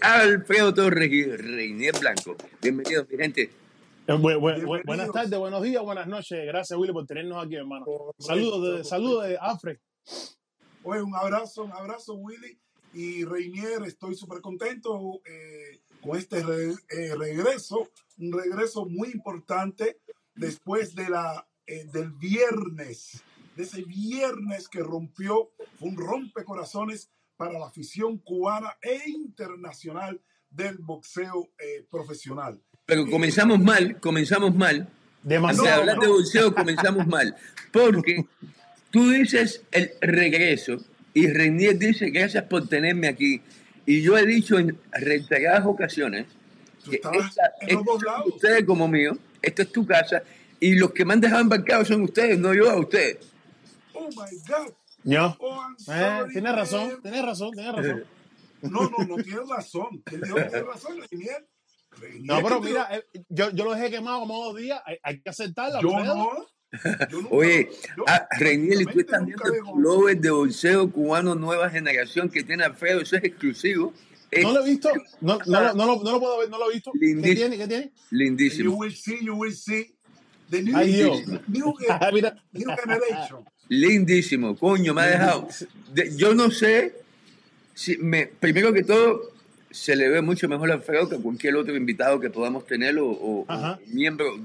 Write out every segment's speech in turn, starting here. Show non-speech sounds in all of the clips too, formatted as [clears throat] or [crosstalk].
Alfredo Torres y Reinier Blanco. Bienvenidos, mi gente. Eh, bu- bu- bu- buenas tardes, buenos días, buenas noches. Gracias, Willy, por tenernos aquí, hermano. Saludos de, saludos de Afre. Oye, un abrazo, un abrazo, Willy. Y Reinier, estoy súper contento eh, con este re- eh, regreso, un regreso muy importante después de la, eh, del viernes, de ese viernes que rompió, fue un rompecorazones para la afición cubana e internacional del boxeo eh, profesional. Pero comenzamos mal, comenzamos mal. Antes de Demasiado. hablar de boxeo, comenzamos mal. Porque tú dices el regreso y Reinier dice gracias por tenerme aquí. Y yo he dicho en reiteradas ocasiones Tú que esta, en esto es lados. ustedes como mío, esto es tu casa y los que me han dejado embarcado son ustedes, no yo a ustedes. Oh my God. Yo. Oh, Eh, tienes razón, tienes razón, tienes [laughs] razón. No, no, no tienes razón. Tienes [laughs] razón, Reinier. Reinier, No, pero mira, eh, yo, yo lo dejé quemado como dos días. Hay, hay que aceptarlo, yo Alfredo. no. [laughs] Yo nunca, Oye, yo ah, Reinier, y tú estás viendo el pullover de boxeo cubano nueva generación que tiene Alfredo, eso es exclusivo. Es No lo he visto, no, no, lo- no, lo, no lo puedo ver, no lo he visto. ¿Qué Lindísimo. tiene? ¿Qué tiene? You lindísimo. will see, you will see. The new, Ay, Dios. new, Ah, Mira, new generation. Lindísimo, coño, me ha dejado. De- yo no sé si me, primero que todo, se le ve mucho mejor a Alfredo que a cualquier otro invitado que podamos tener o, o- o miembro.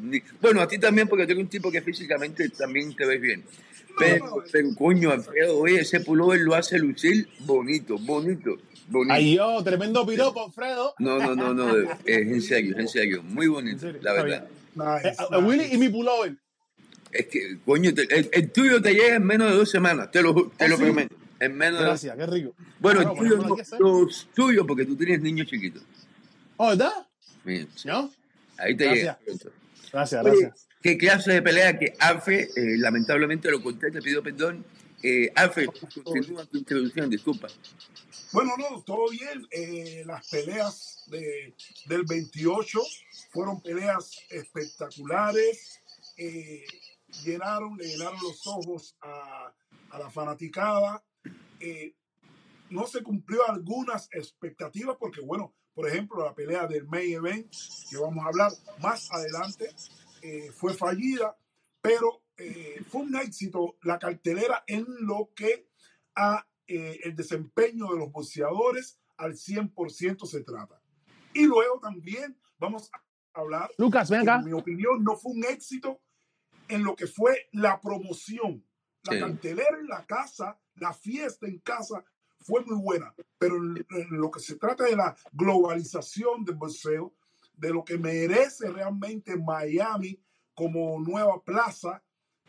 Bueno, a ti también, porque tú eres un tipo que físicamente también te ves bien. Pero, no. pero coño, Alfredo, oye, ese pullover lo hace lucir bonito, bonito, bonito. ay, yo, tremendo piropo, Alfredo. No, no, no, no, es en serio, es en serio, muy bonito, serio, la verdad. Nice, Eh, eh, Willy y mi pullover. Es que, coño, te- el, el tuyo te llega en menos de dos semanas, te lo, te ¿Oh, lo sí? prometo. En menos de Gracias, qué rico. Bueno, Claro, el tuyo los tuyos, porque tú tienes niños chiquitos. Oh, ¿verdad? Mira, ¿No? ahí te Gracias. llega. Gracias, Oye, gracias. ¿qué clase de pelea que Alfred, eh, lamentablemente lo conté, te pido perdón. Eh, Alfred, continúa tu introducción, disculpa. Bueno, no, todo bien. Eh, las peleas de, del 28 fueron peleas espectaculares. Eh, llenaron, le llenaron los ojos a, a la fanaticada. Eh, no se cumplió algunas expectativas porque, bueno, por ejemplo, la pelea del main event, que vamos a hablar más adelante, eh, fue fallida, pero eh, fue un éxito la cartelera en lo que a eh, el desempeño de los boxeadores al 100% se trata. Y luego también vamos a hablar, Lucas, ven acá. en mi opinión no fue un éxito en lo que fue la promoción. La Sí. cartelera en la casa, la fiesta en casa fue muy buena, pero en, en lo que se trata de la globalización del boxeo, de lo que merece realmente Miami como nueva plaza,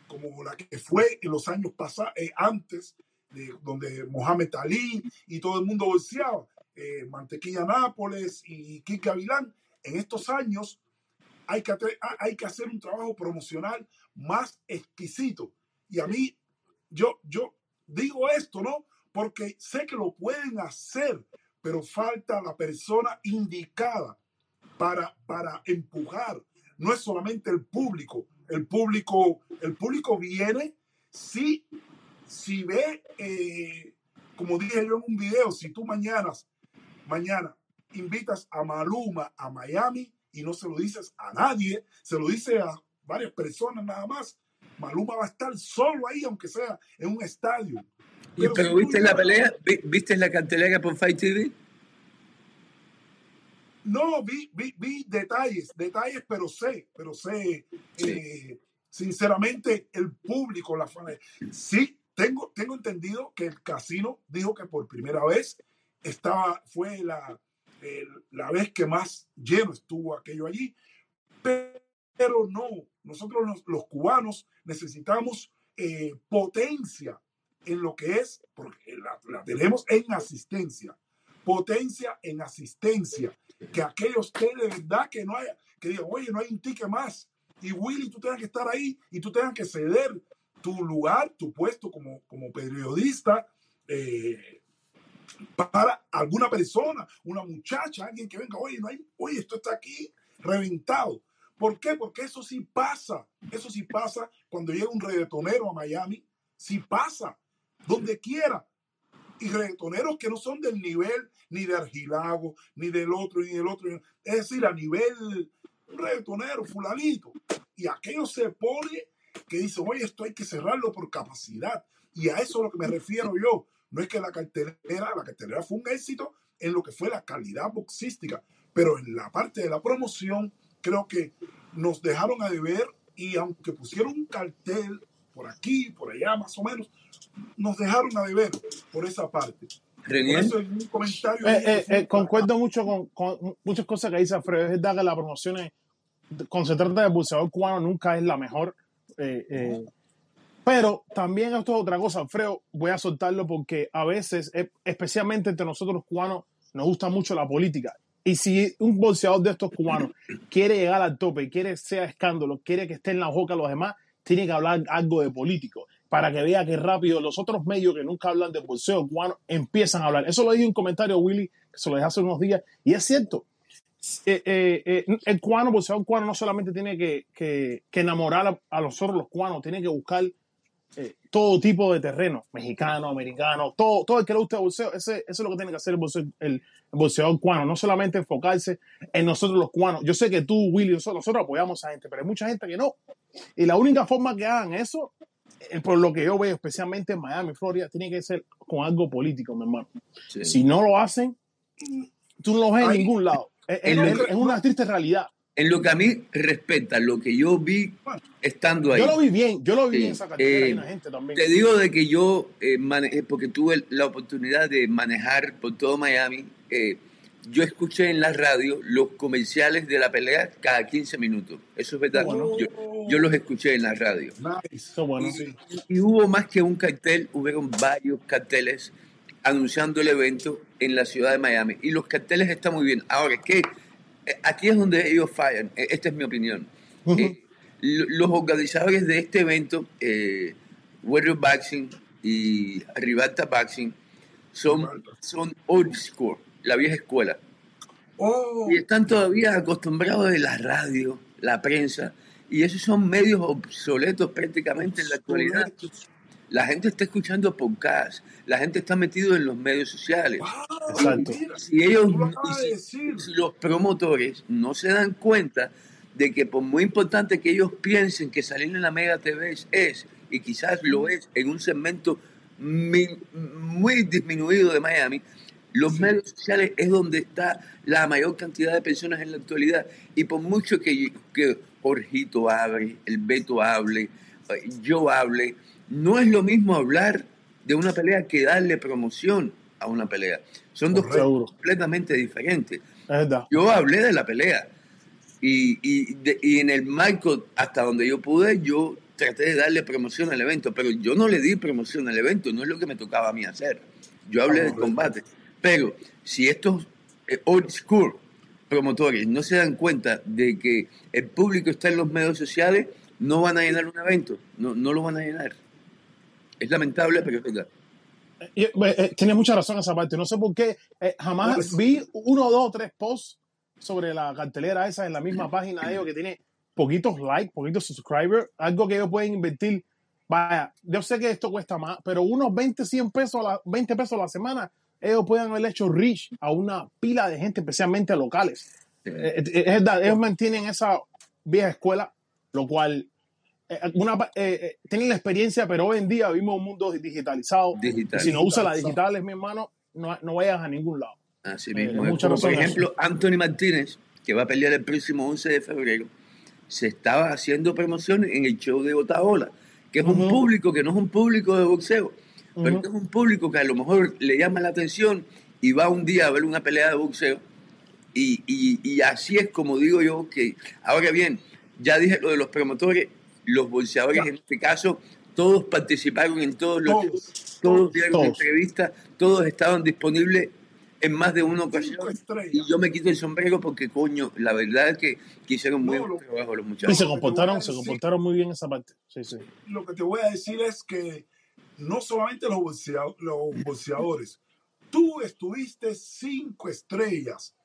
como la que fue en los años pasados, antes, de, donde Mohamed Ali y todo el mundo boxeaba, eh, Mantequilla Nápoles y Kike Gavilán, en estos años hay que, hay que hacer un trabajo promocional más exquisito. Y a mí, yo, yo digo esto, ¿no? Porque sé que lo pueden hacer, pero falta la persona indicada para, para empujar. No es solamente el público. El público, el público viene si, si ve, eh, como dije yo en un video, si tú mañana, mañana invitas a Maluma a Miami y no se lo dices a nadie, se lo dice a varias personas nada más, Maluma va a estar solo ahí, aunque sea en un estadio. Y, Pero pero si tú viste la pelea, Vi- viste la cartelera por Fight TV. No, vi, vi, vi detalles, detalles, pero sé, pero sé, Sí. eh, sinceramente, el público, la fan, sí, tengo, tengo entendido que el casino dijo que por primera vez estaba, fue la, la vez que más lleno estuvo aquello allí, pero no, nosotros los, cubanos necesitamos eh, potencia en lo que es, porque la, la tenemos en asistencia, potencia en asistencia que aquellos que de verdad que no haya, que digan, oye, no hay un ticket más. Y Willy, tú tengas que estar ahí y tú tengas que ceder tu lugar, tu puesto como, como periodista eh, para alguna persona, una muchacha, alguien que venga, oye, no hay, oye, esto está aquí reventado. ¿Por qué? Porque eso sí pasa. Eso sí pasa cuando llega un reggaetonero a Miami. Sí pasa. Donde quiera. y reggaetoneros que no son del nivel ni de Argilago, ni del otro, ni del otro. Es decir, a nivel reggaetonero, fulanito. Y aquello se pone que dice, oye, esto hay que cerrarlo por capacidad. Y a eso es lo que me refiero yo. No es que la cartelera, la cartelera fue un éxito en lo que fue la calidad boxística, pero en la parte de la promoción creo que nos dejaron a deber y aunque pusieron un cartel por aquí, por allá más o menos, nos dejaron a deber por esa parte. Por eso es un comentario. Eh, eh, eh, concuerdo mucho con, con, muchas cosas que dice Alfredo. Es verdad que la promoción es, cuando se trata de buceador cubano nunca es la mejor. pero también esto es otra cosa, Alfredo, voy a soltarlo porque a veces, especialmente entre nosotros los cubanos, nos gusta mucho la política. Y si un boxeador de estos cubanos quiere llegar al tope, quiere sea escándalo, quiere que esté en la boca los demás, tiene que hablar algo de político para que vea que rápido los otros medios que nunca hablan de boxeo cubano empiezan a hablar. Eso lo dije un comentario, Willy, que se lo dejé hace unos días, y es cierto. Eh, eh, eh, el cubano, boxeador cubano, no solamente tiene que, que, enamorar a, a, los otros los cubanos, tiene que buscar eh, todo tipo de terreno, mexicano, americano, todo, todo el que le guste el boxeo, ese, eso es lo que tiene que hacer el, boxeo, el, boxeador cubano, no solamente enfocarse en nosotros los cubanos. Yo sé que tú, Willy, nosotros, nosotros apoyamos a gente, pero hay mucha gente que no. Y la única forma que hagan eso, eh, por lo que yo veo, especialmente en Miami, Florida, tiene que ser con algo político, mi hermano. Sí. Si no lo hacen, tú no lo ves en ningún lado. Es, es, es una triste realidad en lo que a mí respecta, lo que yo vi estando ahí. Yo lo vi bien, yo lo vi bien esa eh, gente también. Te digo de que yo, eh, manejé, porque tuve la oportunidad de manejar por todo Miami, eh, yo escuché en la radio los comerciales de la pelea cada 15 minutos. Eso es verdad. Yo, yo, los escuché en la radio. Nice. Bueno, y, sí. y, hubo más que un cartel, hubieron varios carteles anunciando el evento en la ciudad de Miami. Y los carteles están muy bien. Ahora, ¿qué? aquí es donde ellos fallan, e, esta es mi opinión. Uh -huh. eh, los organizadores de este evento, eh, Warrior Boxing y Rivalta Boxing, son, son old school, la vieja escuela. Oh. Y están todavía acostumbrados de la radio, la prensa, y esos son medios obsoletos prácticamente en la actualidad. La gente está escuchando podcasts, la gente está metido en los medios sociales. Wow, Exacto. mira, Si ellos, y si, si los promotores no se dan cuenta de que por muy importante que ellos piensen que salir en la Mega TV es, es, y quizás lo es en un segmento mi- muy disminuido de Miami, los medios sociales es donde está la mayor cantidad de personas en la actualidad. Y por mucho que, que Jorgito hable, el Beto hable, eh, yo hable, no es lo mismo hablar de una pelea que darle promoción a una pelea. Son dos cosas completamente diferentes. Yo hablé de la pelea y, y, de- y en el marco, hasta donde yo pude, yo traté de darle promoción al evento, pero yo no le di promoción al evento, no es lo que me tocaba a mí hacer. Yo hablé del combate. Pero si estos eh, old school promotores no se dan cuenta de que el público está en los medios sociales, no van a llenar un evento, no, no lo van a llenar. Es lamentable, pero es verdad. Eh, eh, tienes mucha razón en esa parte. No sé por qué. eh, jamás Pues- vi uno, dos, tres posts sobre la cartelera esa en la misma página de ellos que tiene poquitos likes, poquitos subscribers, algo que ellos pueden invertir. Vaya, yo sé que esto cuesta más, pero unos 20, 100 pesos, a la, 20 pesos a la semana, ellos pueden haber hecho reach a una pila de gente, especialmente locales. Sí. Eh, eh, es verdad, ellos mantienen esa vieja escuela, lo cual eh, una, eh, eh, tienen la experiencia, pero hoy en día vivimos un mundo digitalizado. Digital. Si no usas las Digitalizado. digitales, mi hermano, no, no vayas a ningún lado. Así Eh, mismo. mucha Como por ejemplo, Anthony Martínez, que va a pelear el próximo 11 de febrero, se estaba haciendo promoción en el show de Otaola, que es un Ujú. público que no es un público de boxeo, pero es un público que a lo mejor le llama la atención y va un día a ver una pelea de boxeo. Y, y- y así es como digo yo que, ahora bien, ya dije lo de los promotores, los boxeadores Ya. en este caso, todos participaron en todos los Todos, todos dieron Todos. entrevistas, todos estaban disponibles en más de una ocasión. Y yo me quito el sombrero porque, coño, la verdad es que, que hicieron muy No, buen lo- trabajo los Y muchachos. se No, comportaron, se comportaron muy bien esa parte. Sí, sí. Lo que te voy a decir es que no solamente los, boxea- los boxeadores, tú estuviste cinco estrellas.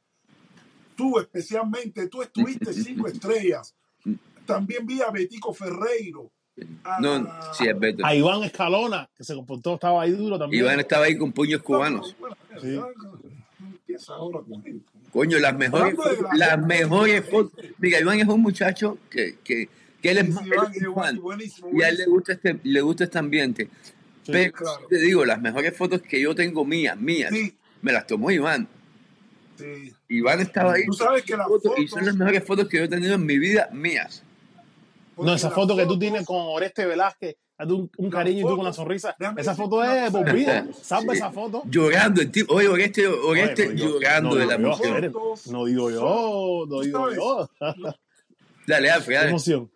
Tú especialmente, tú estuviste cinco estrellas. También vi a Betico Ferreiro. No, a- sí, es Beto. A Iván Escalona, que se comportó, estaba ahí duro también. Iván estaba ahí con puños cubanos. Sí. ahora. Coño, las mejores la- las mejores fotos. Mira, Iván es un muchacho que, que, que él es, Sí, más- sí, él Iván, es un Iván, fan. buenísimo, Y a él le gusta este, le gusta este ambiente. Sí, Pero claro. te digo, las mejores fotos que yo tengo mías, mías, Sí, me las tomó Iván. sí. Iván estaba ahí. Tú sabes que las fotos, y son las mejores fotos que yo he tenido en mi vida, mías. No, esa foto que tú tienes con Oreste Velázquez, un, un cariño y tú con una fotos- sonrisa. Esa foto es vida. Salva Sí. esa foto. Llorando, el tipo, oye, Oreste, Oreste Oye, yo- llorando no, de la emoción. No digo yo, no digo yo. Dale, Alfred, dale. emoción.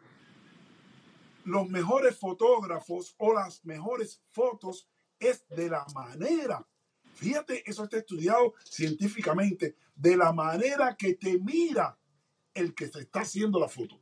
Los mejores fotógrafos o las mejores fotos es de la manera, fíjate, eso está estudiado científicamente, de la manera que te mira el que te está haciendo la foto.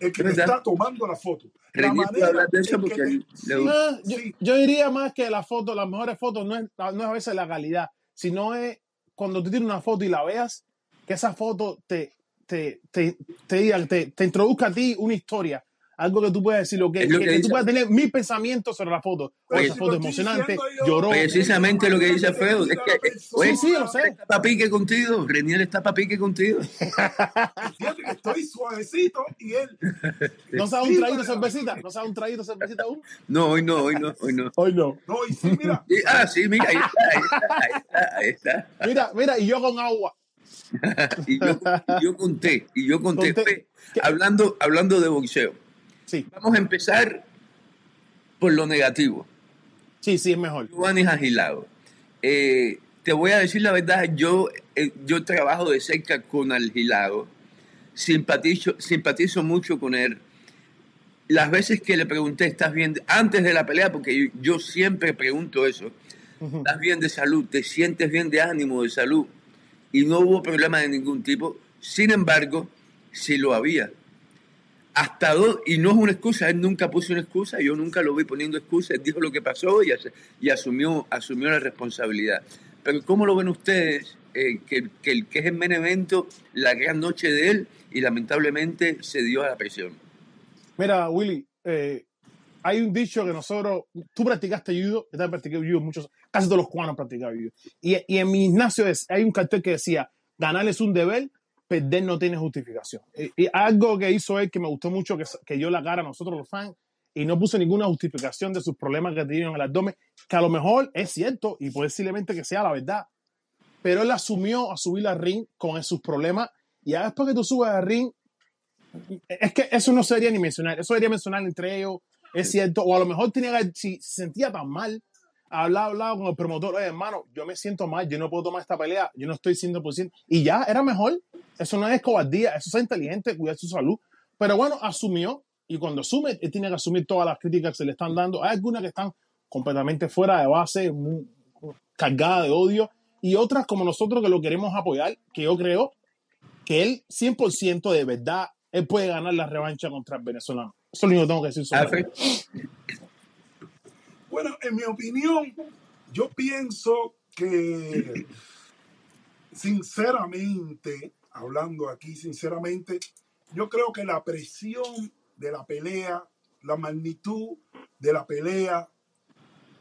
El que te está tomando la foto. La hablar de eso porque te- le sí, gusta. Ah, yo, sí, yo diría más que las fotos, las mejores fotos no es, no es a veces la calidad, sino es cuando tú tienes una foto y la veas, que esa foto te, te, te, te, diga- te, te introduzca a ti una historia, algo que tú puedas decir, lo que, Es lo que, que que tú puedas tener mil pensamientos sobre la foto. O Pero esa si foto emocionante, lloró. Precisamente lo que dice Alfredo, es que, oye, Sí, sí, lo sé. está para pique contigo, Reniel está para pique contigo. Estoy suavecito y él. [laughs] ¿No se da un vale. cervecita? ¿No se da un de cervecita aún? No, hoy no, hoy no, hoy no. Hoy no. No, y sí, mira, [laughs] Y- ah, sí, mira, ahí está, ahí está, ahí está. Mira, mira, y yo con agua. [laughs] Y yo, y yo conté, y yo conté. Conté. Oye, Hablando, hablando de boxeo, Sí, vamos a empezar por lo negativo. sí, sí, es mejor. Giovanni Agilado. Eh, te voy a decir la verdad, yo, eh, yo trabajo de cerca con Agilado, simpatizo, simpatizo mucho con él. Las veces que le pregunté, ¿estás bien? Antes de la pelea, porque yo, siempre pregunto eso. ¿estás bien de salud? ¿Te sientes bien de ánimo, de salud? Y no hubo problema de ningún tipo. Sin embargo, sí lo había. Hasta dos, y no es una excusa, él nunca puso una excusa, yo nunca lo vi poniendo excusa, él [laughs] dijo lo que pasó y, as- y asumió, asumió la responsabilidad. Pero ¿cómo lo ven ustedes? Eh, que, que, el- que es el main evento, la gran noche de él, y lamentablemente se dio a la presión. Mira, Willy, eh, hay un dicho que nosotros, tú practicaste judo, yo también practiqué judo, muchos, casi todos los cubanos practicaban judo. Y, y en mi gimnasio es- hay un cartel que decía, ganar es un deber, perder no tiene justificación. Y, y algo que hizo él que me gustó mucho, que, que dio la cara a nosotros los fans, y no puso ninguna justificación de sus problemas que tenían en el abdomen, que a lo mejor es cierto, y posiblemente que sea la verdad, pero él asumió a subir al ring con sus problemas, y después que tú subes al ring, es que eso no sería ni mencionar, eso sería mencionar entre ellos, es cierto, o a lo mejor tenía si se sentía tan mal, hablaba, hablaba con el promotor, oye hermano, yo me siento mal, yo no puedo tomar esta pelea, yo no estoy 100%, y ya, era mejor, eso no es cobardía, eso es inteligente, cuidar su salud, pero bueno, asumió, y cuando asume, él tiene que asumir todas las críticas que se le están dando, hay algunas que están completamente fuera de base, muy- cargadas de odio, y otras como nosotros que lo queremos apoyar, que yo creo que él 100% de verdad, él puede ganar la revancha contra el venezolano. Eso es lo único que tengo que decir sobre. Bueno, en mi opinión, yo pienso que, sinceramente, hablando aquí sinceramente, yo creo que la presión de la pelea, la magnitud de la pelea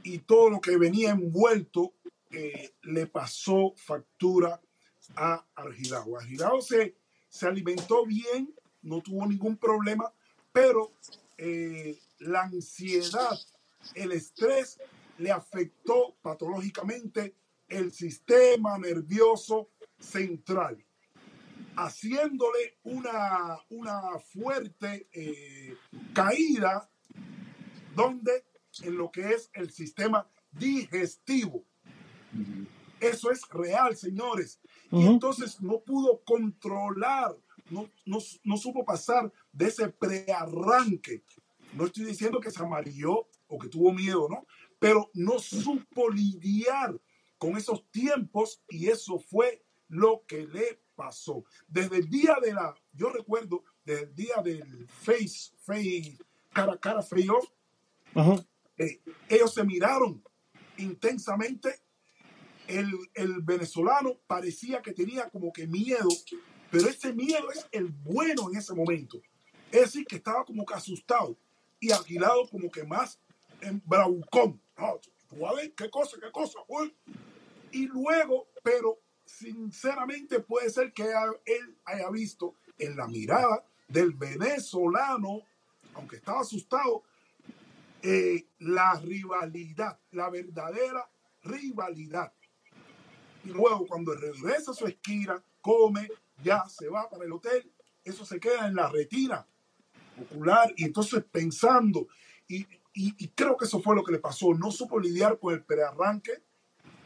y todo lo que venía envuelto eh, le pasó factura a Argilao. Argilao se, se alimentó bien, no tuvo ningún problema, pero eh, la ansiedad, el estrés le afectó patológicamente el sistema nervioso central, haciéndole una, una fuerte eh, caída donde en lo que es el sistema digestivo. Eso es real, señores. Y entonces no pudo controlar, no, no, no supo pasar de ese prearranque. No estoy diciendo que se amarilló o que tuvo miedo, ¿no? Pero no supo lidiar con esos tiempos y eso fue lo que le pasó. Desde el día de la, yo recuerdo, desde el día del face, face, cara a cara, Ujú. eh, ellos se miraron intensamente. El, el venezolano parecía que tenía como que miedo, pero ese miedo es el bueno en ese momento. Es decir, que estaba como que asustado. y Agilado como que más en bravucón. No, tú a ver qué cosa, qué cosa. uy. Y luego, pero sinceramente puede ser que él haya visto en la mirada del venezolano, aunque estaba asustado, eh, la rivalidad, la verdadera rivalidad. Y luego cuando regresa a su esquina, come, ya se va para el hotel, eso se queda en la retina ocular y entonces pensando, y, y, creo que eso fue lo que le pasó, no supo lidiar con el prearranque,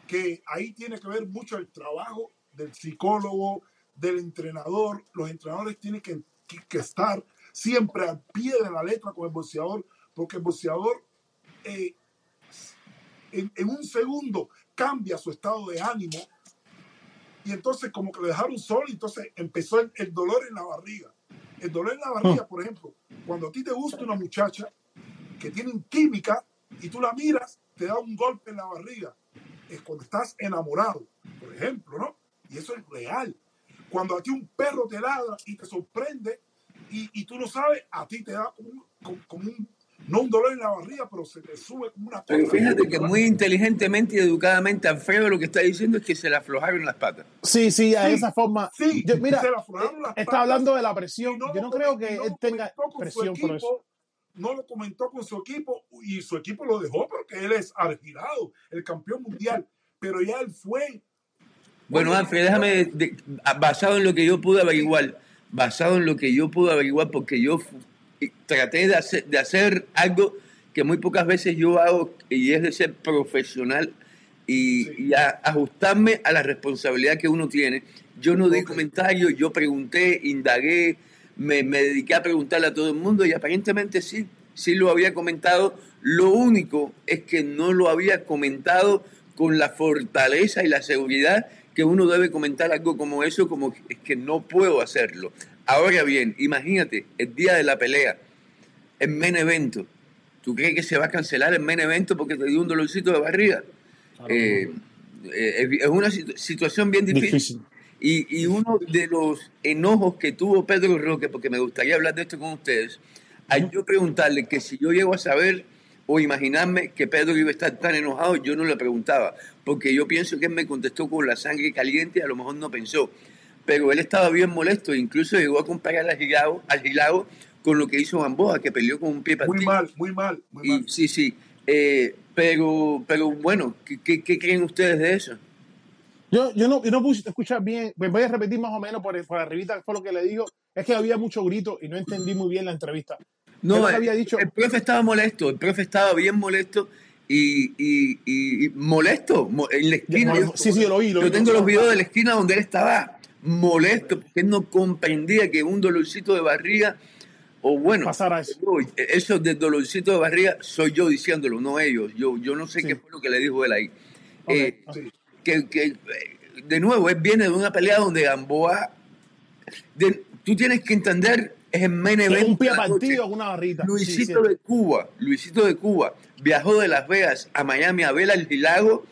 que ahí tiene que ver mucho el trabajo del psicólogo, del entrenador, los entrenadores tienen que, que, estar siempre al pie de la letra con el boxeador, porque el boxeador eh, en, en, un segundo cambia su estado de ánimo y entonces como que le dejaron solo y entonces empezó el, el dolor en la barriga. El dolor en la barriga, por ejemplo, cuando a ti te gusta una muchacha que tiene química y tú la miras, te da un golpe en la barriga. Es cuando estás enamorado, por ejemplo, ¿no? Y eso es real. Cuando a ti un perro te ladra y te sorprende y, y tú no sabes, a ti te da como un, como un no un dolor en la barriga, pero se le sube como una Pero fíjate que muy inteligentemente y educadamente Alfredo lo que está diciendo es que se le aflojaron las patas. Sí, sí, a esa forma. Sí, mira, se le aflojaron las está patas. hablando de la presión. no Yo no creo que no él tenga presión por eso. No lo comentó con su equipo y su equipo lo dejó porque él es argilado, el campeón mundial. Pero ya él fue. Bueno, Alfred, déjame, de- basado en lo que yo pude averiguar, basado en lo que yo pude averiguar, porque yo traté de hacer, de hacer algo que muy pocas veces yo hago, y es de ser profesional y, Sí. y a- ajustarme a la responsabilidad que uno tiene. Yo no di comentarios, yo pregunté, indagué, me, me dediqué a preguntarle a todo el mundo y aparentemente sí, sí lo había comentado. Lo único es que no lo había comentado con la fortaleza y la seguridad que uno debe comentar algo como eso, como que- es que no puedo hacerlo. Ahora bien, imagínate, el día de la pelea, el main evento, ¿tú crees que se va a cancelar el main evento porque te dio un dolorcito de barriga? Eh, eh, es, es una situ- situación bien difícil. Difícil. Y, y uno de los enojos que tuvo Pedro Roque, porque me gustaría hablar de esto con ustedes, al yo preguntarle que si yo llego a saber o imaginarme que Pedro iba a estar tan enojado, yo no le preguntaba, porque yo pienso que él me contestó con la sangre caliente y a lo mejor no pensó. Pero él estaba bien molesto, incluso llegó a comparar al Gilao, al Gilao con lo que hizo Gamboa, que peleó con un pie Muy partido. mal, muy mal, muy Y, mal. sí, sí. Eh, pero, pero bueno, ¿qué, qué, qué creen ustedes de eso? Yo, yo no, yo no pude escuchar bien, me voy a repetir más o menos por, por arribita, fue lo que le digo. Es que había mucho grito y no entendí muy bien la entrevista. No, el, había dicho, el profe estaba molesto, el profe estaba bien molesto y, y- y- molesto mo- en la esquina. Yo, sí, sí, lo vi. Lo yo vi. tengo los videos de la esquina donde él estaba molesto porque él no comprendía que un dolorcito de barriga, o bueno, Pasara eso. eso de dolorcito de barriga soy yo diciéndolo, no ellos. Yo, yo no sé Sí. qué fue lo que le dijo él ahí. Ok, Eh, ok. Que, que, de nuevo, él viene de una pelea donde Gamboa, de- tú tienes que entender, es el main Es event un pie partido una barrita. Luisito de Cuba, Luisito de Cuba, viajó de Las Vegas a Miami a ver al Gilago,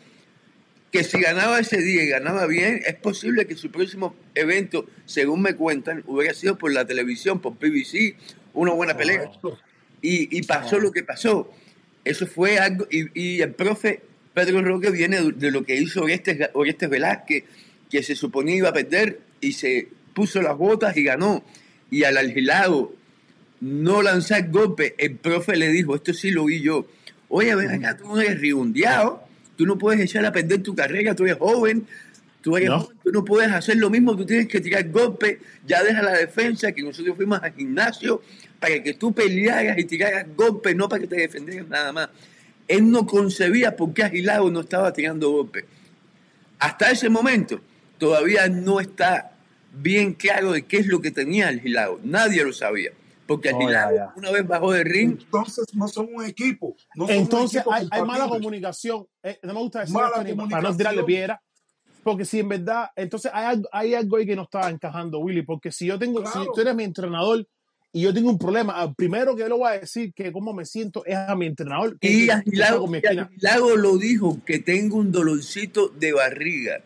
que si ganaba ese día y ganaba bien, es posible que su próximo evento, según me cuentan, hubiera sido por la televisión, por PBC, una buena pelea. Y, y pasó lo que pasó. Eso fue algo, y, y el profe Pedro Roque viene de, lo que hizo Orestes, Orestes Velázquez, que se suponía iba a perder y se puso las botas y ganó. Y al Algilago no lanzar golpe, el profe le dijo, esto sí lo vi yo, oye, ven acá, tú no eres riundeado, tú no puedes echar a perder tu carrera, tú eres joven, tú eres No. joven, tú no puedes hacer lo mismo, tú tienes que tirar golpe, ya deja la defensa, que nosotros fuimos al gimnasio para que tú pelearas y tiraras golpe, no para que te defendieras nada más. Él no concebía por qué Aguilago no estaba tirando golpe. Hasta ese momento todavía no está bien claro de qué es lo que tenía el Gilago. Nadie lo sabía. Porque el Oh, una vez bajó de ring, Entonces no son un equipo. No son un Entonces equipo hay, hay mala comunicación. Eh, no me gusta decir para no tirarle piedra. Porque si en verdad, entonces hay algo, hay algo ahí que no está encajando, Willy. Porque si yo tengo, si Claro. tú eres mi entrenador y yo tengo un problema, al primero que le voy a decir que cómo me siento es a mi entrenador. Que, y Aguilago. Aguilago lo dijo, que tengo un dolorcito de barriga.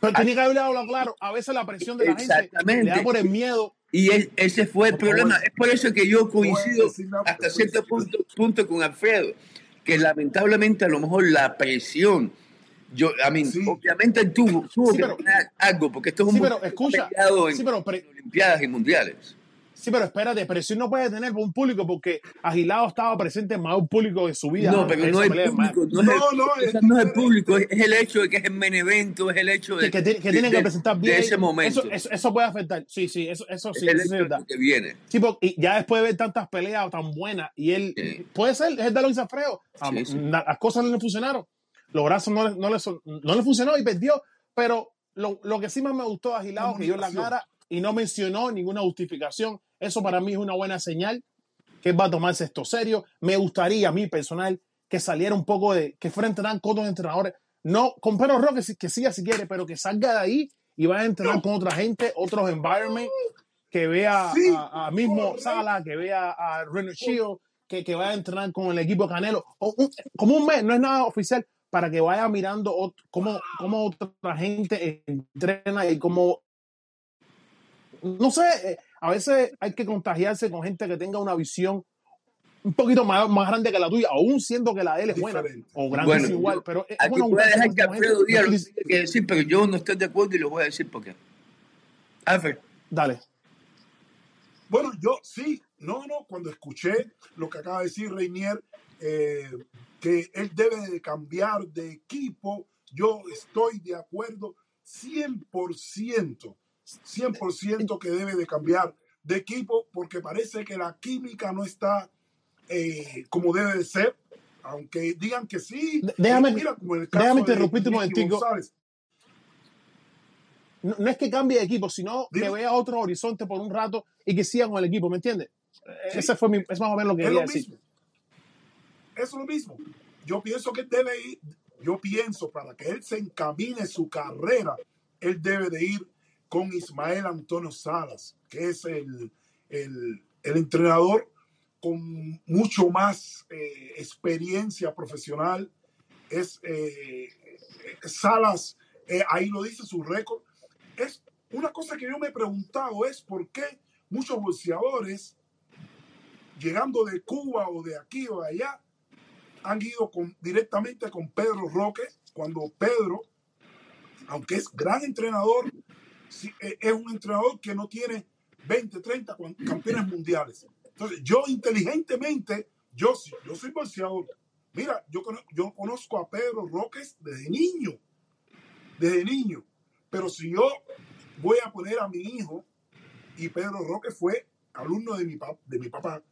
Pero tenía que haberle hablado claro. A veces la presión de la gente le da por el miedo Y es- ese fue el Por favor. problema. Es por eso que yo coincido hasta cierto punto, punto con Alfredo, que lamentablemente a lo mejor la presión, yo, a mí, Sí. obviamente él tuvo, tuvo Sí, que pero- algo, porque esto es un Sí, pero escucha, en, sí, pero pre- Olimpiadas y Mundiales. Sí, pero espérate, presión no puede tener un público porque Agilado estaba presente en más un público de su vida. No, pero no el Miami. público, no, No, es el, no, es no es el público, es, es el hecho de que es el main evento, es el hecho de, que, que, tiene- que de- tienen que presentar de bien. ese momento. Eso, eso, eso puede afectar. Sí, sí, eso, eso es sí, el eso sí es de que viene. Sí, porque ya después de ver tantas peleas tan buenas y él Sí. puede ser, es el de Luis Alfredo. Ah, Sí, sí. na- Las cosas no le funcionaron. Los brazos no le, no le, son- no le funcionó y perdió. Pero lo, lo que sí más me gustó de Agilado que dio la cara y no mencionó ninguna justificación. Eso para mí es una buena señal que va a tomarse esto serio. Me gustaría, a mí personal, que saliera un poco de, que entrenar con otros entrenadores. No, con Pedro Roque, que siga si quiere, pero que salga de ahí y vaya a entrenar con otra gente, otros environments, que vea Sí, a, a mismo. Sala, que vea a Renner Shield, que, que vaya a entrenar con el equipo Canelo. O un- como un mes, no es nada oficial, para que vaya mirando ot- cómo, cómo otra gente entrena y cómo no sé, eh, a veces hay que contagiarse con gente que tenga una visión un poquito más, más grande que la tuya, aún siendo que la de él es buena, Diferente. o grande Bueno, es igual, pero es Aquí bueno voy a dejar que Alfredo No lo tiene que decir, pero yo no estoy de acuerdo y lo voy a decir por qué. Alfred, Dale. Bueno, yo sí, no, no, cuando escuché lo que acaba de decir Reinier, eh, que él debe de cambiar de equipo, yo estoy de acuerdo 100%, 100% que debe de cambiar de equipo porque parece que la química no está eh, como debe de ser, aunque digan que sí. Déjame- Mira, como el caso déjame interrumpirte un momentico. No, no es que cambie de equipo, sino que vea otro horizonte por un rato y que siga con el equipo, ¿me entiendes? Sí. Ese fue mi, es más o menos lo que Es quería lo decir. mismo. Es lo mismo. Yo pienso que él debe ir, yo pienso para que él se encamine su carrera, él debe de ir con Ismael Antonio Salas, que es el, el, el entrenador con mucho más eh, experiencia profesional. Es eh, Salas, eh, ahí lo dice su récord. Es una cosa que yo me he preguntado es por qué muchos boxeadores llegando de Cuba o de aquí o de allá, han ido con, directamente con Pedro Roque, cuando Pedro, aunque es gran entrenador, es un entrenador que no tiene 20, 30 cuan- campeones mundiales. Entonces, yo inteligentemente, yo, yo soy boxeador. Mira, yo, yo conozco a Pedro Roques desde niño, desde niño. Pero si yo voy a poner a mi hijo, y Pedro Roque fue alumno de mi, de mi papá,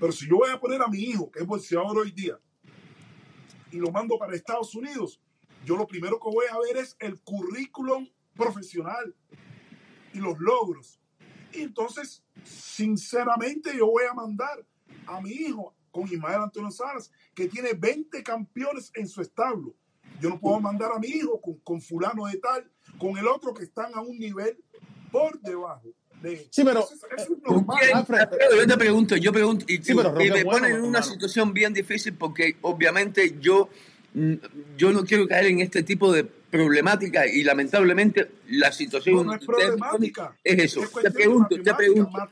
pero si yo voy a poner a mi hijo, que es boxeador hoy día, y lo mando para Estados Unidos, yo lo primero que voy a ver es el currículum profesional y los logros. Y entonces, sinceramente, yo voy a mandar a mi hijo con Ismael Antonio Salas, que tiene 20 campeones en su establo. Yo no puedo mandar a mi hijo con, con fulano de tal, con el otro que están a un nivel por debajo. De, Sí, pero, eso es- eso es ¿con normal. quién? Alfred. Yo te pregunto, yo pregunto, y, Sí, pero y me bueno, ponen en una hermano. situación bien difícil porque obviamente yo, yo no quiero caer en este tipo de problemática y lamentablemente la situación No, no es problemática. eso. Es te pregunto, te pregunto,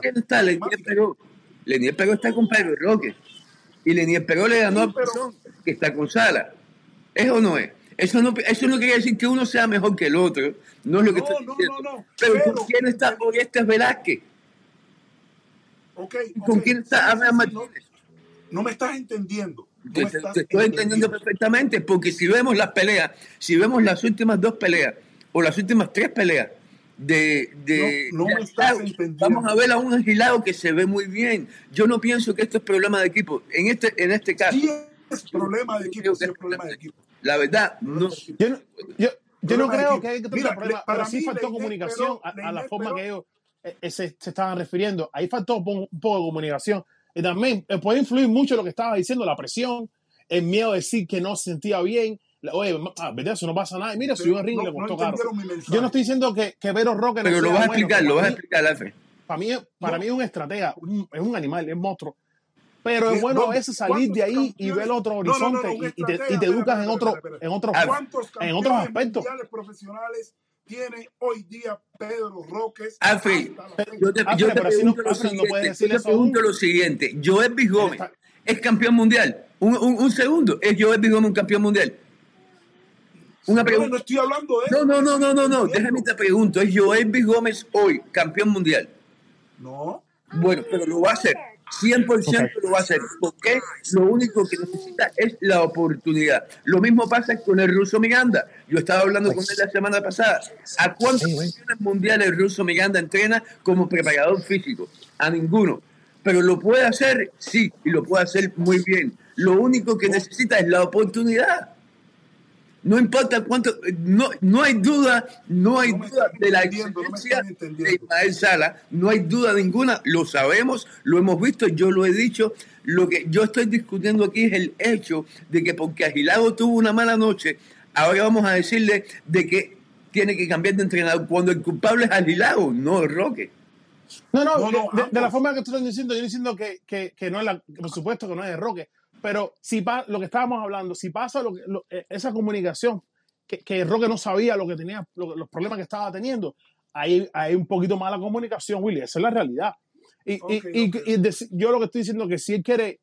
¿quién está Lenier. Peró? Lenier Peró está con Pedro Roque y Lenier Peró le ganó Sí, a que está con Sala. ¿Es o no es? Eso no, eso no quiere decir que uno sea mejor que el otro, no es lo que No, estoy no, diciendo. no, no. Pero, Pero- ¿con quién está Orestes Velázquez? Ok, ¿Con quién está Abraham Martínez? no me estás entendiendo. Te, te- te estoy entendiendo perfectamente, porque si vemos las peleas, si vemos las últimas dos peleas o las últimas tres peleas de, de, No, no de estás vamos a ver a un agilado que se ve muy bien. Yo no pienso que esto es problema de equipo. En este, en este caso, Sí es problema de equipo, sí es problema de equipo. la verdad, no. Yo no, yo, yo no creo que hay que tener Mira, problema, le- para pero sí mí, faltó Leinel comunicación Peró- a, a la forma que ellos eh, eh, se, se estaban refiriendo. Ahí faltó un poco de comunicación. Y también eh, puede influir mucho lo que estaba diciendo, la presión, el miedo de decir que no se sentía bien. Oye, ah, ¿verdad? Eso no pasa nada. Y mira, subió el ring y no, le no costó caro. mi mensaje. Yo no estoy diciendo que, que Vero Roque no Pero lo sea vas a bueno, explicar, pero lo vas a explicar, Alfred. para mí, para No. mí es un estratega, un- es un animal, es un monstruo. Pero es bueno a veces salir de ahí ¿Cuántos y ver otro campeones? No, no, no, horizonte no, un y- y, te, y te educas en otro, en otros, Ah, ¿Cuántos en otros campeones aspectos. profesionales tiene hoy día Pedro Roques. Alfred, yo te, Alfred, yo te pero así no- pregunto lo siguiente. yo te eso pregunto aún. lo siguiente. Joel. Gómez es campeón mundial. Un, un, un segundo. ¿Es Joel. Gómez un campeón mundial? Una Señores, pregunta. no estoy hablando de No, eso. no, no, no, no, Déjame te pregunto. ¿Es Joel. Gómez hoy campeón mundial? No. Bueno, pero lo va a hacer. 100% lo va a hacer. Porque lo único que necesita es la oportunidad. Lo mismo pasa con el ruso Miranda. Yo estaba hablando con él la semana pasada. ¿A campeones mundiales el ruso Miranda entrena como preparador físico? A ninguno. Pero lo puede hacer, sí, y lo puede hacer muy bien. Lo único que necesita es la oportunidad. No importa cuánto, no, no hay duda, no hay No duda de la no excelencia están de. Ismael Sala, no hay duda ninguna, lo sabemos, lo hemos visto, yo lo he dicho. Lo que yo estoy discutiendo aquí es el hecho de que porque Agilago tuvo una mala noche, ahora vamos a decirle de que tiene que cambiar de entrenador cuando el culpable es Agilago, no Roque. No, no, No, de, no, de- de la forma que tú estás diciendo, yo no diciendo que, que, que no es la, por supuesto que no es de Roque, pero si pa- lo que estábamos hablando, si pasa lo que- lo- eh, esa comunicación, que, que Roque no sabía lo que tenía, lo- los problemas que estaba teniendo, ahí hay un poquito mala comunicación, Willy, esa es la realidad. Y, y- y- y deci- yo lo que estoy diciendo es que si él quiere,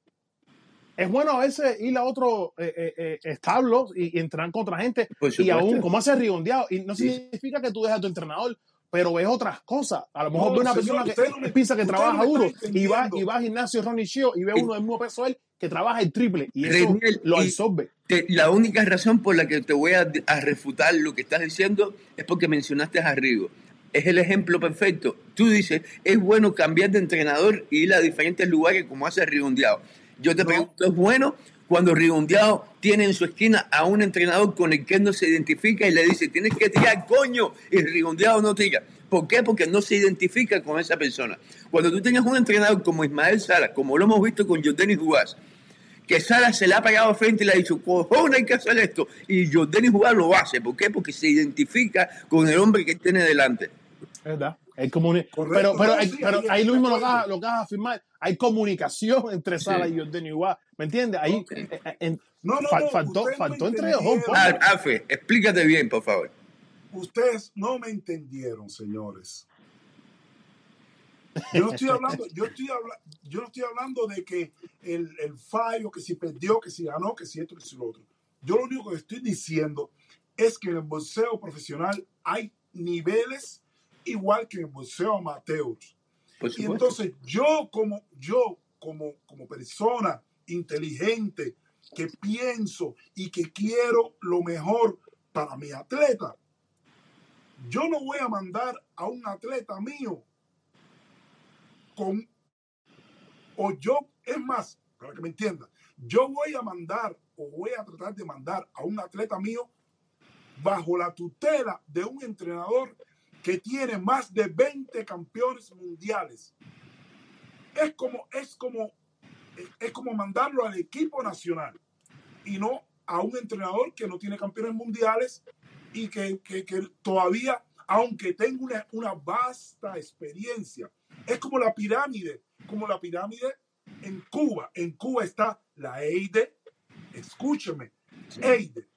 es bueno a veces ir a otro eh, eh, eh, establo y, y entrenar con otra gente, y aún como hace rigondeado, y no Sí. significa que tú dejas a tu entrenador, pero ves otras cosas. A lo mejor No, ve una señor, persona que no me- piensa que trabaja no duro y va, y va al gimnasio Ronnie Shio y ve uno del mismo peso de él que trabaja el triple y eso Reniel, lo absorbe. Te- la única razón por la que te voy a, a refutar lo que estás diciendo es porque mencionaste a Rigo. Es el ejemplo perfecto. Tú dices, es bueno cambiar de entrenador y ir a diferentes lugares como hace Rigondeado. Yo te No. pregunto, ¿es bueno cuando Rigondeado tiene en su esquina a un entrenador con el que no se identifica y le dice, tienes que tirar, coño, y Rigondeado no tira? ¿Por qué? Porque no se identifica con esa persona. Cuando tú tengas un entrenador como Ismael Sala, como lo hemos visto con Jordani Jugás, que Sala se le ha pegado frente y le ha dicho, cojones hay que hacer esto. Y Jordani Jugar lo hace. ¿Por qué? Porque se identifica con el hombre que tiene delante. Es verdad. Hay Correcto, pero pero, no, hay- sí, pero ahí ahí lo mismo lo vas- lo vas a afirmar. Hay comunicación entre Sala Sí. y Jordan Igual. ¿Me entiendes? Ahí eh, eh, en- No, no, fal- no, faltó, faltó entre ellos. Ah, Afe, explícate bien, por favor. Ustedes no me entendieron, señores. Yo no estoy hablando, yo estoy habla- yo no estoy hablando de que el, el fallo, que si perdió, que si ganó, que si esto, que si lo otro. Yo lo único que estoy diciendo es que en el boxeo profesional hay niveles igual que en el boxeo amateur. Y entonces yo como yo como como persona inteligente que pienso y que quiero lo mejor para mi atleta, yo no voy a mandar a un atleta mío o yo es más para que me entienda, yo voy a mandar o voy a tratar de mandar a un atleta mío bajo la tutela de un entrenador que tiene más de 20 campeones mundiales. Es como, es como, es como mandarlo al equipo nacional y no a un entrenador que no tiene campeones mundiales y que, que- que todavía, aunque tenga una, una vasta experiencia, es como la pirámide, como la pirámide en Cuba. En Cuba está la EIDE, escúcheme, EIDE.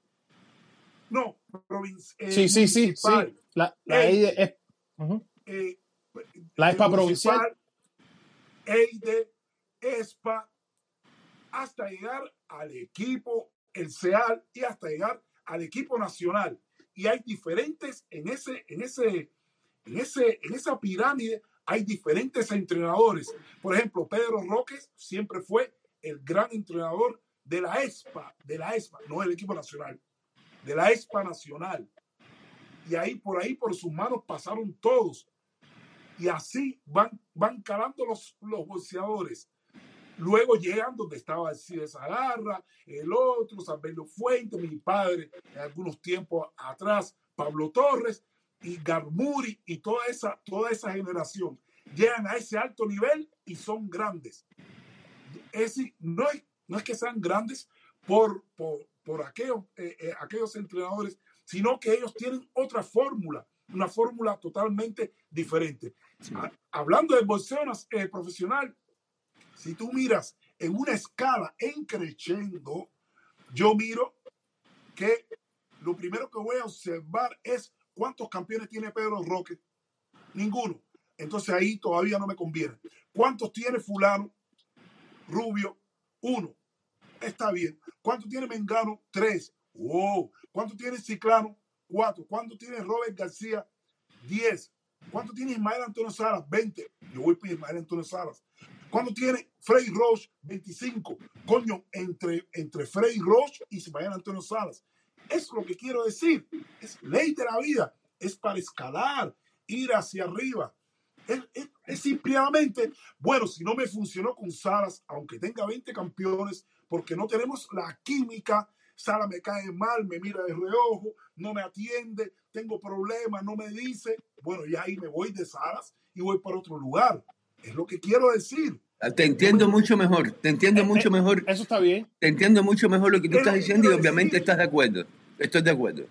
No, provincia. Sí, sí, sí, sí. La, la. EIDE es- eh, La ESPA el provincial. EIDE, ESPA, hasta llegar al equipo, el CEAL y hasta llegar al equipo nacional. Y hay diferentes, en ese, en ese, en ese, en esa pirámide hay diferentes entrenadores. Por ejemplo, Pedro Roques siempre fue el gran entrenador de la ESPA, de la ESPA, no del equipo nacional, de la ESPA nacional. Y ahí por ahí por sus manos pasaron todos y así van, van calando los, los boxeadores. Luego llegan donde estaba Alcides Agarra, el otro, Sabelo Fuente, mi padre, algunos tiempos atrás, Pablo Torres y Garmuri y toda esa, toda esa generación. Llegan a ese alto nivel y son grandes. Es decir, no es, no es que sean grandes por, por, por aquellos, eh, eh, aquellos entrenadores, sino que ellos tienen otra fórmula, una fórmula totalmente diferente. Ha- Hablando de boxeo nas- eh, profesional, si tú miras en una escala en creciendo, yo miro que lo primero que voy a observar es ¿Cuántos campeones tiene Pedro Roque? Ninguno. Entonces ahí todavía no me conviene. ¿Cuántos tiene fulano? Rubio, uno. Está bien. ¿Cuánto tiene Mengano? Tres. Wow. ¿Cuánto tiene Ciclano? Cuatro. ¿Cuánto tiene Robert García? Diez. ¿Cuánto tiene Ismael Antonio Salas? Veinte. Yo voy por Ismael Antonio Salas. ¿Cuánto tiene Frey Roche? 25. Coño, entre, entre Roche y Ismael Antonio Salas. Es lo que quiero decir. Es ley de la vida. Es para escalar, ir hacia arriba. Es, es, es simplemente, bueno, si no me funcionó con Salas, aunque tenga 20 campeones, porque no tenemos la química, Salas me cae mal, me mira de reojo, no me atiende, tengo problemas, no me dice, bueno, y ahí me voy de Salas y voy para otro lugar. Es lo que quiero decir. Te entiendo mucho mejor, te entiendo Eh, mucho eh, mejor, Eso está bien. te entiendo mucho mejor lo que tú Es estás diciendo y obviamente decir. estás de acuerdo. Estoy de acuerdo.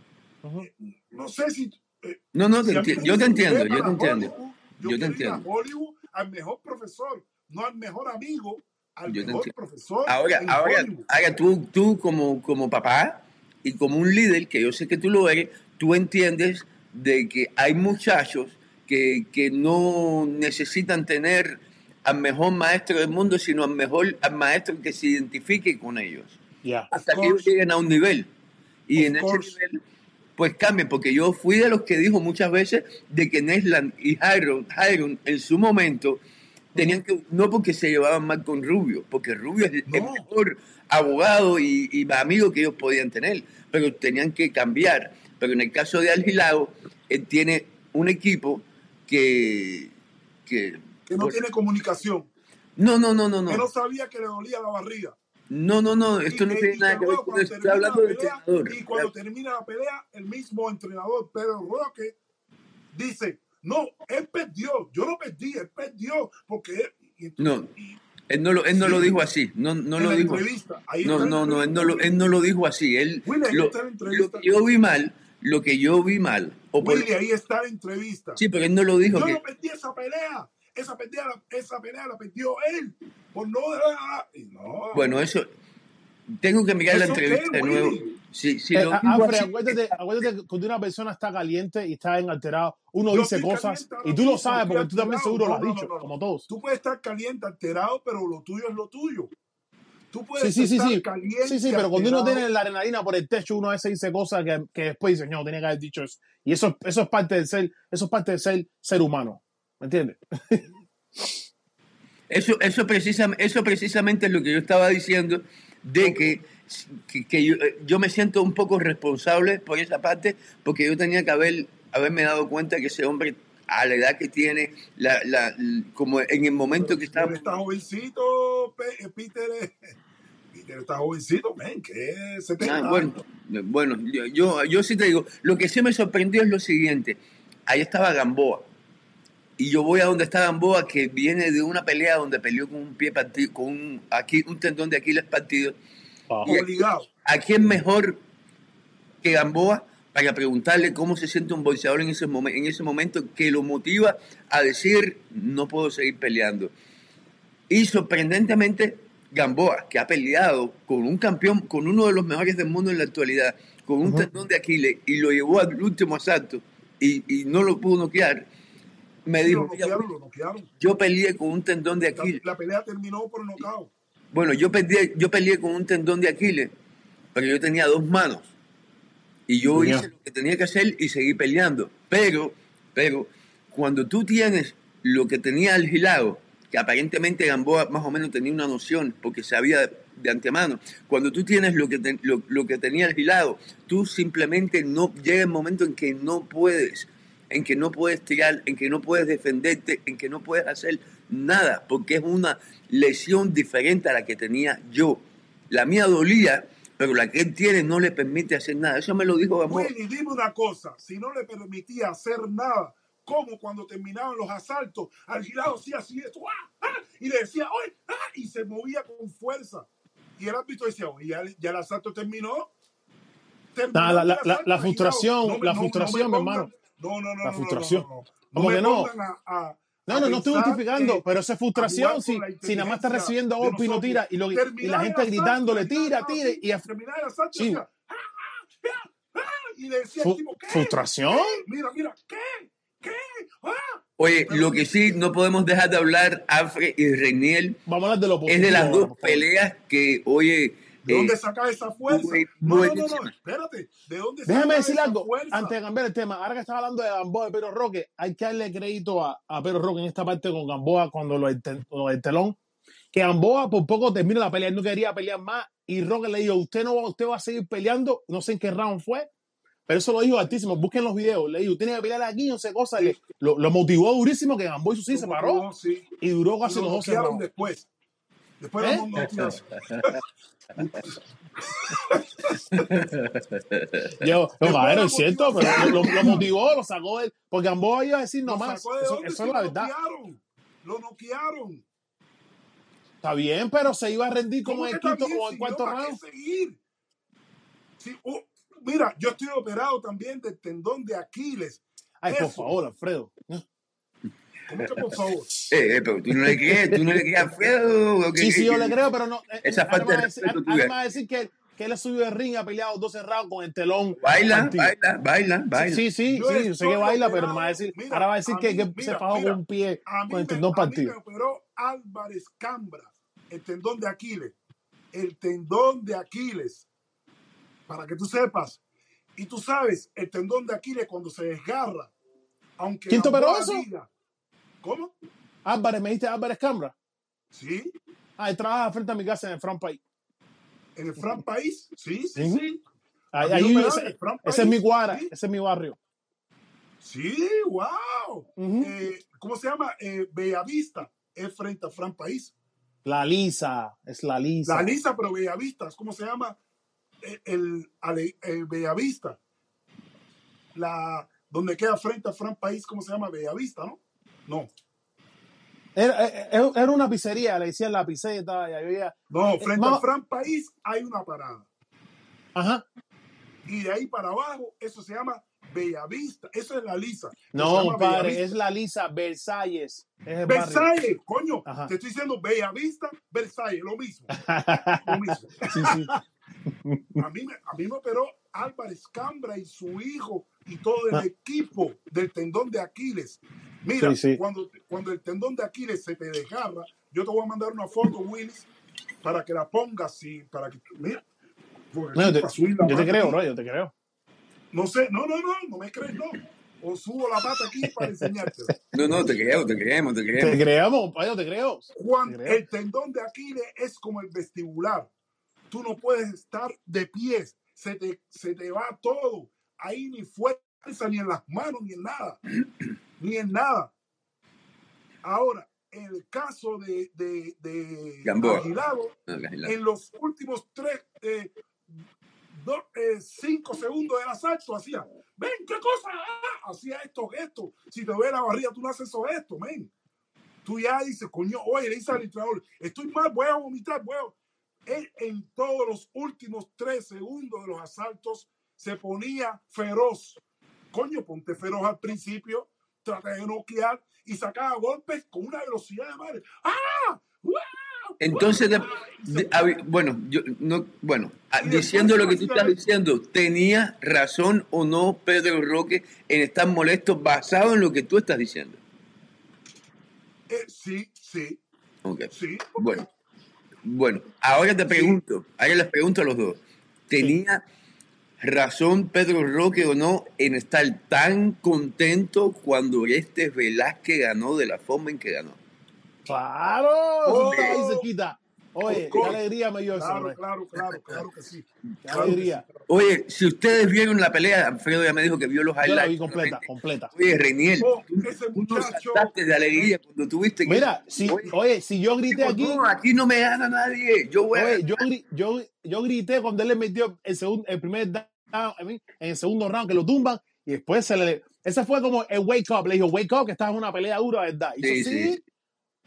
Ujú. No sé si... eh, No, no, te si yo te entiendo, "Ve yo te entiendo. Hollywood", Yo te a entiendo. Hollywood al mejor profesor, no al mejor amigo, al Yo te mejor entiendo. profesor Ahora, ahora, Hollywood. ahora tú, tú como, como papá y como un líder, que yo sé que tú lo eres, tú entiendes de que hay muchachos que, que no necesitan tener al mejor maestro del mundo, sino al mejor al maestro que se identifique con ellos, Ya. hasta que ellos lleguen a un nivel. Y Of en ese nivel, pues cambien, porque yo fui de los que dijo muchas veces de que Nesland y Hiron, Hiron en su momento tenían que, no porque se llevaban mal con Rubio, porque Rubio es el mejor abogado y, y amigo que ellos podían tener, pero tenían que cambiar. Pero en el caso de Algilao, él tiene un equipo que... que que no pues, tiene comunicación, no, no, no, no, que no no. sabía que le dolía la barriga. No, no, no, Y esto no tiene nada que ver con. Estoy la hablando del entrenador. y cuando termina la pelea, el mismo entrenador Pedro Roque dice, no, él perdió, yo no perdí, él perdió, porque él, y entonces- No, y él no lo, él no lo dijo así. No, no lo dijo. No, no, no, él no, lo, él no lo dijo así. Él, Willy, ahí lo, está la lo que yo vi mal, lo que yo vi mal, o por- Willy, ahí está la entrevista. sí, pero él no lo dijo. Yo que- no perdí esa pelea. Esa pelea, la- esa pelea la perdió él. Por no. No. Bueno, eso. Tengo que mirar la ¿Eso qué, entrevista de nuevo. Willy? Si, si Eh, lo Alfred, acuérdate, acuérdate que cuando una persona está caliente y está en alterado, uno Yo dice cosas caliente y tú lo sabes porque tú también alterado. seguro lo No, has no, no, dicho, no, no. como todos. Tú puedes estar caliente, alterado, pero lo tuyo es lo tuyo. Tú puedes Sí, sí, sí, estar sí. caliente. Sí, sí, pero cuando uno alterado. tiene la adrenalina por el techo, uno a veces dice cosas que, que después dice, no, tenía que haber dicho eso. Y eso, eso es parte del ser, eso es parte del ser ser humano. ¿Me entiendes? [laughs] Eso, eso, precisam- eso precisamente es lo que yo estaba diciendo, de que, que, que yo, eh, yo me siento un poco responsable por esa parte, porque yo tenía que haber, haberme dado cuenta que ese hombre, a la edad que tiene, la, la, como en el momento que Peter está... está jovencito, Pe- eh, Peter. eh, Peter está jovencito, men, que 70 Ah, bueno, bueno yo, yo, yo sí te digo, lo que sí me sorprendió es lo siguiente, ahí estaba Gamboa. Y yo voy a donde está Gamboa, que viene de una pelea donde peleó con un pie partido, con un, aquí, un tendón de Aquiles partido. Y-. ¿A quién mejor que Gamboa para preguntarle cómo se siente un boxeador en ese, momen- en ese momento que lo motiva a decir no puedo seguir peleando? Y sorprendentemente, Gamboa, que ha peleado con un campeón, con uno de los mejores del mundo en la actualidad, con un tendón de Aquiles y lo llevó al último asalto y, y no lo pudo noquear, me Sí, lo dijo, "Mira, noquearon, lo noquearon. yo peleé con un tendón de Aquiles. la pelea terminó por nocaut. Bueno, yo peleé, yo peleé con un tendón de Aquiles, pero yo tenía dos manos. Y yo hice lo que tenía que hacer y seguí peleando. Pero, pero, cuando tú tienes lo que tenía Algilado, que aparentemente Gamboa más o menos tenía una noción, porque sabía de antemano, cuando tú tienes lo que, te- lo, lo que tenía Algilado, tú simplemente no, llega el momento en que no puedes, en que no puedes tirar, en que no puedes defenderte, en que no puedes hacer nada, porque es una lesión diferente a la que tenía yo. La mía dolía, pero la que él tiene no le permite hacer nada. Eso me lo dijo Gamboa. Willy, dime una cosa, si no le permitía hacer nada, como cuando terminaban los asaltos, Algilado hacía así esto, ¡ah! ¡ah! y le decía, ¡oye! ¡ah! y se movía con fuerza. Y el árbitro decía, oye, ya, ya el asalto terminó. Nah, la- la- la- frustración, la me frustración, mi hermano. No, no, no, La no, frustración. No, no, no. ¿Cómo me que no? a- a- No, a no, no estoy justificando, pero eso es a frustración si, si nada más está recibiendo golpe y no tira y, lo- y Terminar la gente gritándole, tira, tira y, terminar el asalto, Sí. ¡ah, ah, ah, ah! y le decía tipo, ¿qué? ¿Frustración? ¿Qué? Mira, mira, ¿qué? ¿Qué? ¡Ah! Oye, lo que sí no podemos dejar de hablar, Afre y Reniel, Vamos a hablar de lo es de las dos peleas que, oye, ¿De dónde saca esa fuerza? muy- No, no, no, no, espérate. ¿De dónde Déjame saca decir esa algo fuerza? antes de cambiar el tema. Ahora que estaba hablando de Gamboa y Pedro Roque, hay que darle crédito a, a Pedro Roque en esta parte con Gamboa cuando lo del, tel- telón. Que Gamboa por poco termina la pelea, él no quería pelear más. Y Roque le dijo: Usted no va, usted va a seguir peleando. No sé en qué round fue, pero eso lo dijo altísimo. Busquen los videos. Le dijo: Tiene que pelear aquí, no sé cosa. Le- lo, lo motivó durísimo que Gamboa hizo sí, se paró sí. y duró Y casi lo los 12 noquearon rounds. después. Después ¿Eh? lo noquearon. [laughs] Yo, no, la es cierto, pero lo, lo- lo [laughs] motivó, lo sacó él. Porque Gamboa iba a decir ¿Lo nomás. de Eso, es lo la verdad. noquearon. Lo noquearon. Está bien, pero se iba a rendir como ¿Cómo en el quinto o en Si cuarto yo, ¿para qué round. Si, oh, mira, yo estoy operado también del tendón de Aquiles. Ay, por Eso. favor, Alfredo. ¿Cómo que por favor? [laughs] eh, eh, pero tú no le crees, tú no le crees a Alfredo. ¿o qué- Sí, sí, yo le creo, pero no. eh, Esa ahora falta me de va a decir- respeto ahora tuya. me va a decir que, que él ha subido el ring ha peleado 12 rounds con el telón. Baila, baila, baila, baila. Sí, sí, Yo sí, yo sé que baila, pero me va a decir, Mira, ahora va a decir a que, mí- que mira, se fajó mira, con un pie A con el me, tendón a mí me partido. operó Álvarez Cambra, el tendón de Aquiles. El tendón de Aquiles. Para que tú sepas. Y tú sabes, el tendón de Aquiles cuando se desgarra, aunque ¿Quién te operó eso? diga- ¿Cómo? Álvarez, me dijiste Álvarez Cambra. Sí, Ah, él trabaja frente a mi casa en el Front Pay. en el Fran País. Sí, sí, sí. Ahí, ahí ese, Fran ese es mi País. Sí, ese es mi barrio. sí, wow. Eh, ¿Cómo se llama? Eh, Bellavista es frente a Fran País. La Lisa, es la Lisa. La Lisa, pero Bellavista, ¿cómo se llama? Eh, El, el Bellavista. La, donde queda frente a Fran País, ¿cómo se llama? Bellavista, ¿no? No, Era, era- era una pizzería, le decían la piseta y había. no, Eh, frente ma- a Fran País hay una parada. Ajá. Y de ahí para abajo, eso se llama Bellavista. Eso es la Lisa. No, padre, Bellavista. es la Lisa Versalles. Versalles, coño, Ajá. te estoy diciendo Bellavista, Versalles, lo mismo, [laughs] lo mismo. sí, sí. [laughs] A mí, a mí me operó Álvarez Cambra y su hijo y todo el Ah. equipo del tendón de Aquiles. Mira, Sí, sí. Cuando, cuando el tendón de Aquiles se te desgarra, yo te voy a mandar una foto, Willis, para que la pongas y para que mira. No, yo te, yo te creo, bro, yo te creo. No sé, no, no, no, no me crees, no. O subo la pata aquí para enseñarte. No, no, te creemos, te creemos, te Te creemos. creamos, compadre, te creo. Cuando Te creo. el tendón de Aquiles es como el vestibular. Tú no puedes estar de pies. Se te, se te va todo. Ahí ni fuerza, ni en las manos, ni en nada. [clears throat] Ni en nada. Ahora, el caso de, de, de. Agilado, Gajilá. en los últimos tres, eh, do- eh, cinco segundos del asalto, hacía, ven, ¿qué cosa? Ah, hacía estos gestos. Si te ve la barriga, tú no haces esos gestos, ven. Tú ya dices, coño, oye, le dice al entrenador, estoy mal, voy a vomitar, voy a... Él en todos los últimos tres segundos de los asaltos se ponía feroz. Coño, ponte feroz al principio, trata de noquear y sacaba golpes con una velocidad de madre. ¡Ah! ¡Wow! Entonces, de- de- hab- bueno, yo no, bueno, diciendo lo que tú estás diciendo, ¿tenía razón o no Pedro Roque en estar molesto basado en lo que tú estás diciendo? Eh, sí, sí, sí. bueno, bueno, ahora te pregunto, ahora les pregunto a los dos, ¿tenía razón Pedro Roque o no en estar tan contento cuando este Velázquez ganó de la forma en que ganó? Claro, Oh. eso ahí se quita. Oye, qué course. alegría me dio eso, Claro, claro, claro, claro que sí. Qué Claro que alegría. Oye, si ustedes vieron la pelea, Alfredo ya me dijo que vio los Yo la highlights. vi completa, completa. Oye, Reniel, Oh, tú, saltaste de alegría cuando tuviste que... Mira, si, Oye, oye, si yo grité digo, aquí, no, aquí no me gana nadie. Yo voy a... oye, yo, yo, yo grité cuando él le metió el, segundo, el primer down, en el segundo round que lo tumban y después se le. Ese fue como el wake up. Le dijo, wake up, que estás en una pelea dura, ¿verdad? Y Sí, hizo, sí. sí.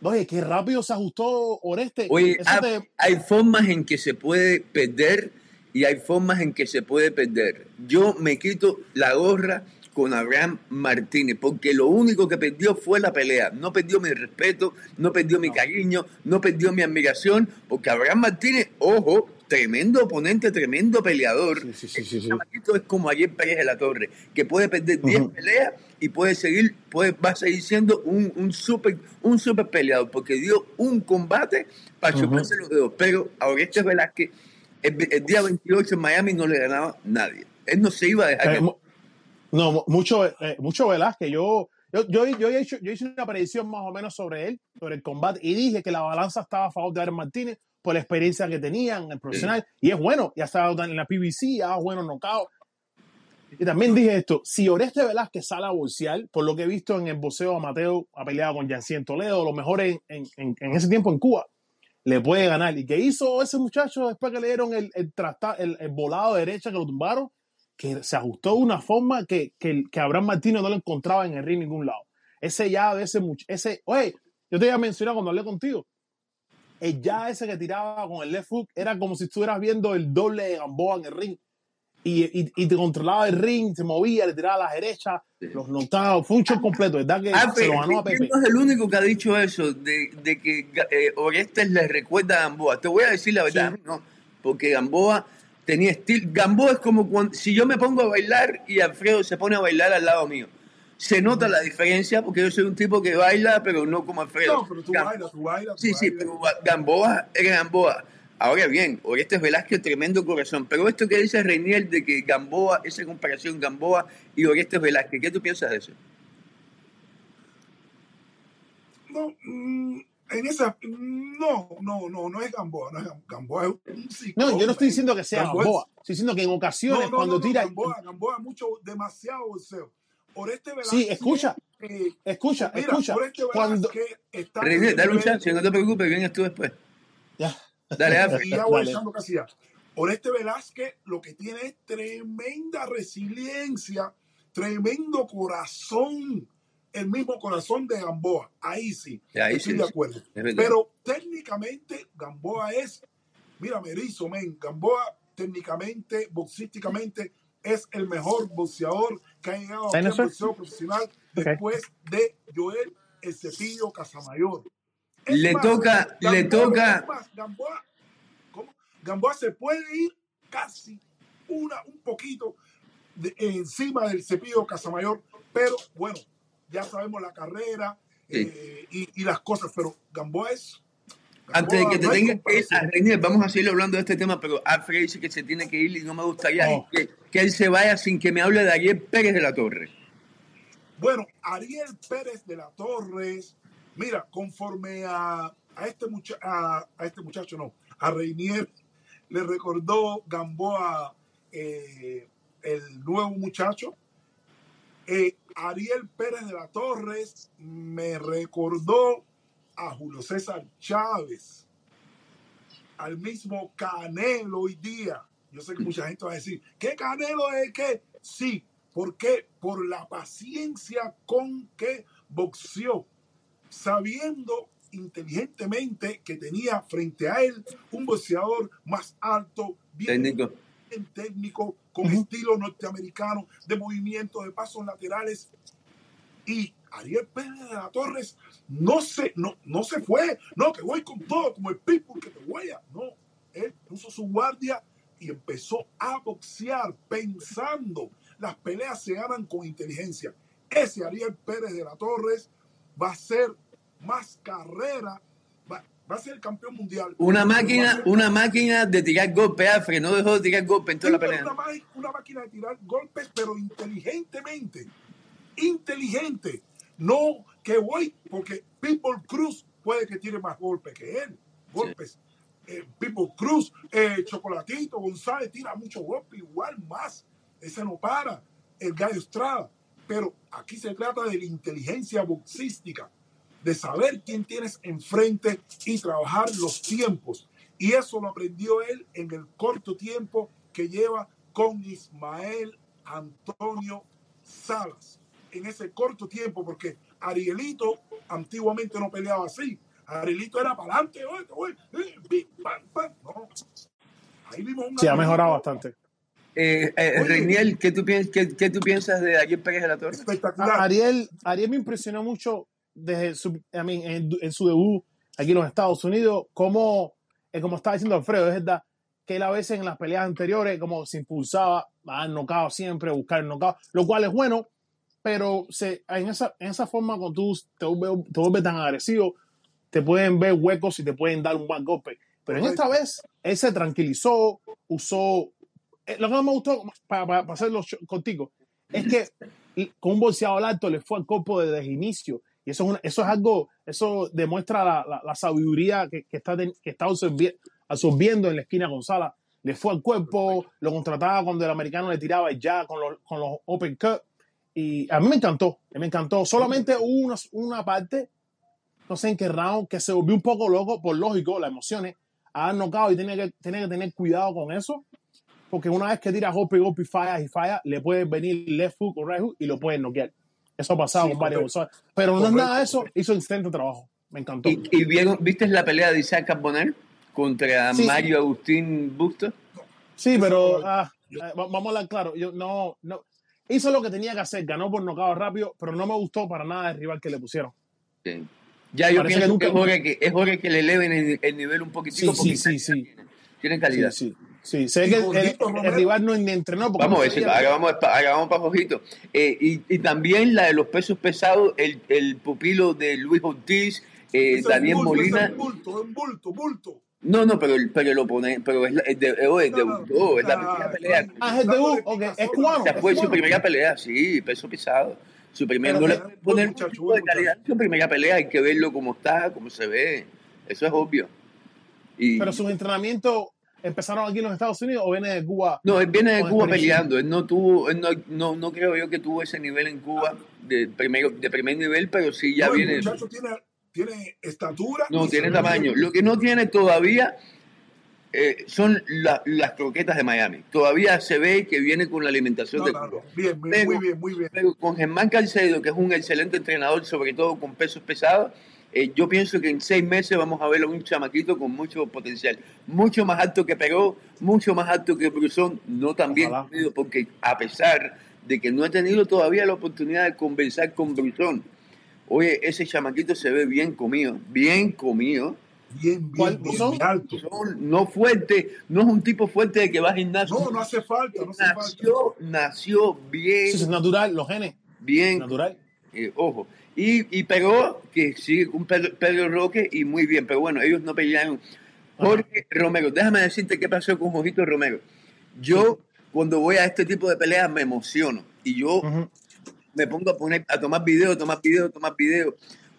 Oye, qué rápido se ajustó Oreste. Oye, Eso ha- te- hay formas en que se puede perder y hay formas en que se puede perder. Yo me quito la gorra con Abraham Martínez, porque lo único que perdió fue la pelea. No perdió mi respeto, no perdió mi cariño, no perdió mi admiración, porque Abraham Martínez, ojo, tremendo oponente, tremendo peleador. Sí, sí, sí, Este es como ayer Pérez de la Torre, que puede perder 10 Ujú. peleas y puede seguir, puede, va a seguir siendo un, un super, un super peleador, porque dio un combate para chuparse los dedos. Pero a Orestes Velázquez, el, el día 28 en Miami no le ganaba nadie. Él no se iba a dejar Eh, no, mu- mucho, eh, mucho Velázquez. Yo, yo, yo, yo, he hecho, yo hice una predicción más o menos sobre él, sobre el combate, y dije que la balanza estaba a favor de Aaron Martínez por la experiencia que tenía en el profesional. Y es bueno, ya estaba en la PBC, ya bueno knockout. Y también dije esto, si Oreste Velázquez sale a bolsear, por lo que he visto en el boxeo amateur, ha peleado con Yancien Toledo, lo mejor en, en, en, en ese tiempo en Cuba, le puede ganar. ¿Y qué hizo ese muchacho después que le dieron el, el, el, el volado de derecha que lo tumbaron? Que se ajustó de una forma que, que, que Abraham Martínez no lo encontraba en el ring ningún lado. Ese ya de ese muchacho, ese, oye, yo te iba a mencionar cuando hablé contigo, el ya ese que tiraba con el left hook era como si estuvieras viendo el doble de Gamboa en el ring. Y, y, y te controlaba el ring, se movía, le tiraba a la derecha, Sí. los knockouts, fue un show completo, ¿verdad? Que Ah, se lo ganó a ¿quién Pepe. no es el único que ha dicho eso, de, de que eh, Orestes le recuerda a Gamboa. Te voy a decir la verdad, Sí. no, porque Gamboa tenía estilo. Gamboa es como cuando, si yo me pongo a bailar y Alfredo se pone a bailar al lado mío. Se nota la diferencia porque yo soy un tipo que baila, pero no como Alfredo. No, pero tú Gam- bailas, tú bailas. tú Sí, sí, bailas. pero Gamboa era Gamboa. Ahora bien, Orestes Velázquez, tremendo corazón. Pero esto que dice Reinier de que Gamboa, esa comparación Gamboa y Orestes Velázquez, ¿qué tú piensas de eso? No, mm, en esa, no, no, no, no es Gamboa, no es Gam- Gamboa, es un psicólogo. No, yo no estoy diciendo que sea Gamboa es- Gamboa. Estoy diciendo que en ocasiones No, no, cuando no, no, tira. Gamboa, Gamboa, mucho, demasiado boxeo. Oreste Velázquez. Sí, escucha, eh, escucha, mira, escucha. Oreste Cuando. Velázquez está. René, en dale un chance, no te preocupes, vienes tú después. Ya. Dale, Alfred. Y ya voy Dale. echando casi ya. Oreste Velázquez lo que tiene es tremenda resiliencia, tremendo corazón, el mismo corazón de Gamboa. Ahí sí, Ahí estoy sí, de acuerdo. es. Pero técnicamente Gamboa es, mira, me erizo, men. Gamboa técnicamente, boxísticamente, es el mejor boxeador que ha llegado al boxeo profesional después de Joel El Cepillo Casamayor. Es Le más, toca- le toca- más, Gamboa, ¿cómo? Gamboa se puede ir casi una, un poquito de- encima del Cepillo Casamayor, pero bueno, ya sabemos la carrera Sí. eh, y, y las cosas, pero Gamboa es. Antes de que te no tengas que ir, a. Reinier, vamos a seguir hablando de este tema, pero Alfred dice que se tiene que ir y no me gustaría No. que, que él se vaya sin que me hable de Ariel Pérez de la Torre. Bueno, Ariel Pérez de la Torres, mira, conforme a, a este, mucha- a, este muchacho, no, a Reinier, le recordó Gamboa eh, el nuevo muchacho. Eh, Ariel Pérez de la Torres me recordó a Julio César Chávez, al mismo Canelo hoy día. Yo sé que mucha gente va a decir, ¿qué Canelo es qué? Sí, ¿por qué? Por la paciencia con que boxeó, sabiendo inteligentemente que tenía frente a él un boxeador más alto, bien Técnico. bien técnico, con Ujú. estilo norteamericano, de movimiento, de pasos laterales. Y Ariel Pérez de la Torres no se, no, no se fue, no, que voy con todo, como el people que te voy a. No, él puso su guardia y empezó a boxear pensando. Las peleas se ganan con inteligencia. Ese Ariel Pérez de la Torres va a ser más carrera, va, va a ser el campeón mundial. Una máquina, una máquina de tirar golpe, Alfred, no dejó de tirar golpe en toda la Sí, pelea. Una, máquina de tirar golpes, pero inteligentemente. Inteligente. No que voy, porque People Cruz puede que tire más golpes que él. Golpes. Eh, People Cruz, eh, Chocolatito, González tira muchos golpes, igual más. Ese no para. El Gallo Estrada. Pero aquí se trata de la inteligencia boxística, de saber quién tienes enfrente y trabajar los tiempos. Y eso lo aprendió él en el corto tiempo que lleva con Ismael Antonio Salas. En ese corto tiempo, porque Arielito antiguamente no peleaba así. Arielito era para adelante, eh. No. Ahí vimos un Sí, ha mejorado bastante. Eh, eh, Oye. Reinier, ¿qué tú, piensas, qué, qué tú piensas de Ariel Pérez de la Torre? espectacular. Ariel, Ariel me impresionó mucho desde su, I mean, en, en su debut aquí en los Estados Unidos, como, eh, como estaba diciendo Alfredo, es verdad, que él a veces en las peleas anteriores como se impulsaba a dar knockout siempre, a buscar el knockout, lo cual es bueno, pero se, en, esa, en esa forma cuando tú te vuelves, te vuelves tan agresivo, te pueden ver huecos y te pueden dar un buen golpe. Pero en esta vez, él se tranquilizó, usó... eh, Lo que más me gustó, para, para, para hacerlo contigo, es que con un bolseador alto le fue al cuerpo desde el inicio. Y eso es, algo, eso demuestra la, sabiduría que, que está, está absorbi- absorbiendo en la esquina González. Le fue al cuerpo, lo contrataba cuando el americano le tiraba ya con los, open cut. Y a mí me encantó, me encantó. Solamente hubo una, una parte, no sé en qué round, que se volvió un poco loco, por lógico, las emociones, a dar knockout y tiene que, tiene que tener cuidado con eso. Porque una vez que tira golpe, golpe y falla y falla, le puede venir left hook o right hook y lo pueden noquear. Eso ha pasado Sí, con varios correcto. boxeadores. Pero no es nada de eso, correcto. hizo excelente trabajo. Me encantó. ¿Y, y vieron, viste la pelea de Isaac Carbonell contra Sí. Mario Agustín Busto? Sí, pero ah, ah, va- vamos a hablar claro. Yo no, no. Hizo lo que tenía que hacer, ganó por nocaut rápido, pero no me gustó para nada el rival que le pusieron. Sí. Ya yo Parece pienso que es hora que es hora que le eleven el, el nivel un poquitico Sí, porque sí, sí, calidad sí. tienen. Tienen Sí, calidad. sí. Sí, sé Y que el, rival no ni entrenó. porque Vamos a no ver, si- sabía. ahora vamos, pa- ahora vamos para Jojito. Eh, y, y también la de los pesos pesados, el, el pupilo de Luis Ortiz, eh, Ese es Daniel bulto, ese Molina. es bulto, es bulto, bulto. No, no, pero, el- pero el oponente, pero es, la- es de, eh, No, no, debutó, es la ah, primera pelea. Ah, es el debut, ok, es cubano. Esa fue es su primera pelea, sí, peso pesado. Su primera, no le poner muchacho, tipo de calidad. Su primera pelea, hay que verlo como está, como se ve. Eso es obvio. Y, Pero sus entrenamientos empezaron aquí en los Estados Unidos o viene de Cuba. No, él viene de Cuba peleando. Él no tuvo, él no, no, no creo yo que tuvo ese nivel en Cuba de primero, de primer nivel, pero sí ya No, el viene. muchacho tiene, tiene estatura. No, tiene tamaño. bien. Lo que no tiene todavía eh, son la- las croquetas de Miami. Todavía se ve que viene con la alimentación No, de no, Cuba. no. Bien, bien, Pero- muy bien, muy bien. Pero con Germán Calcedo, que es un excelente entrenador, sobre todo con pesos pesados, eh, yo pienso que en seis meses vamos a ver a un chamaquito con mucho potencial. Mucho más alto que Peró, mucho más alto que Brusón, no tan bien Ojalá. porque a pesar de que no he tenido todavía la oportunidad de conversar con Brusón, oye, ese chamaquito se ve bien comido, bien comido. Bien, ¿Cuál bien, bien, alto. Brusón no fuerte, no es un tipo fuerte de que va al gimnasio. No, no hace falta, no hace falta. nació, nació bien, Eso es natural, los genes. bien Natural. eh, ojo. Y, y pegó que sigue con Pedro, Pedro Roque y muy bien, pero bueno, ellos no pelearon. Jorge Romero, déjame decirte qué pasó con Jojito Romero. Yo, cuando voy a este tipo de peleas, me emociono y yo me pongo a poner a tomar video, tomar video, tomar video.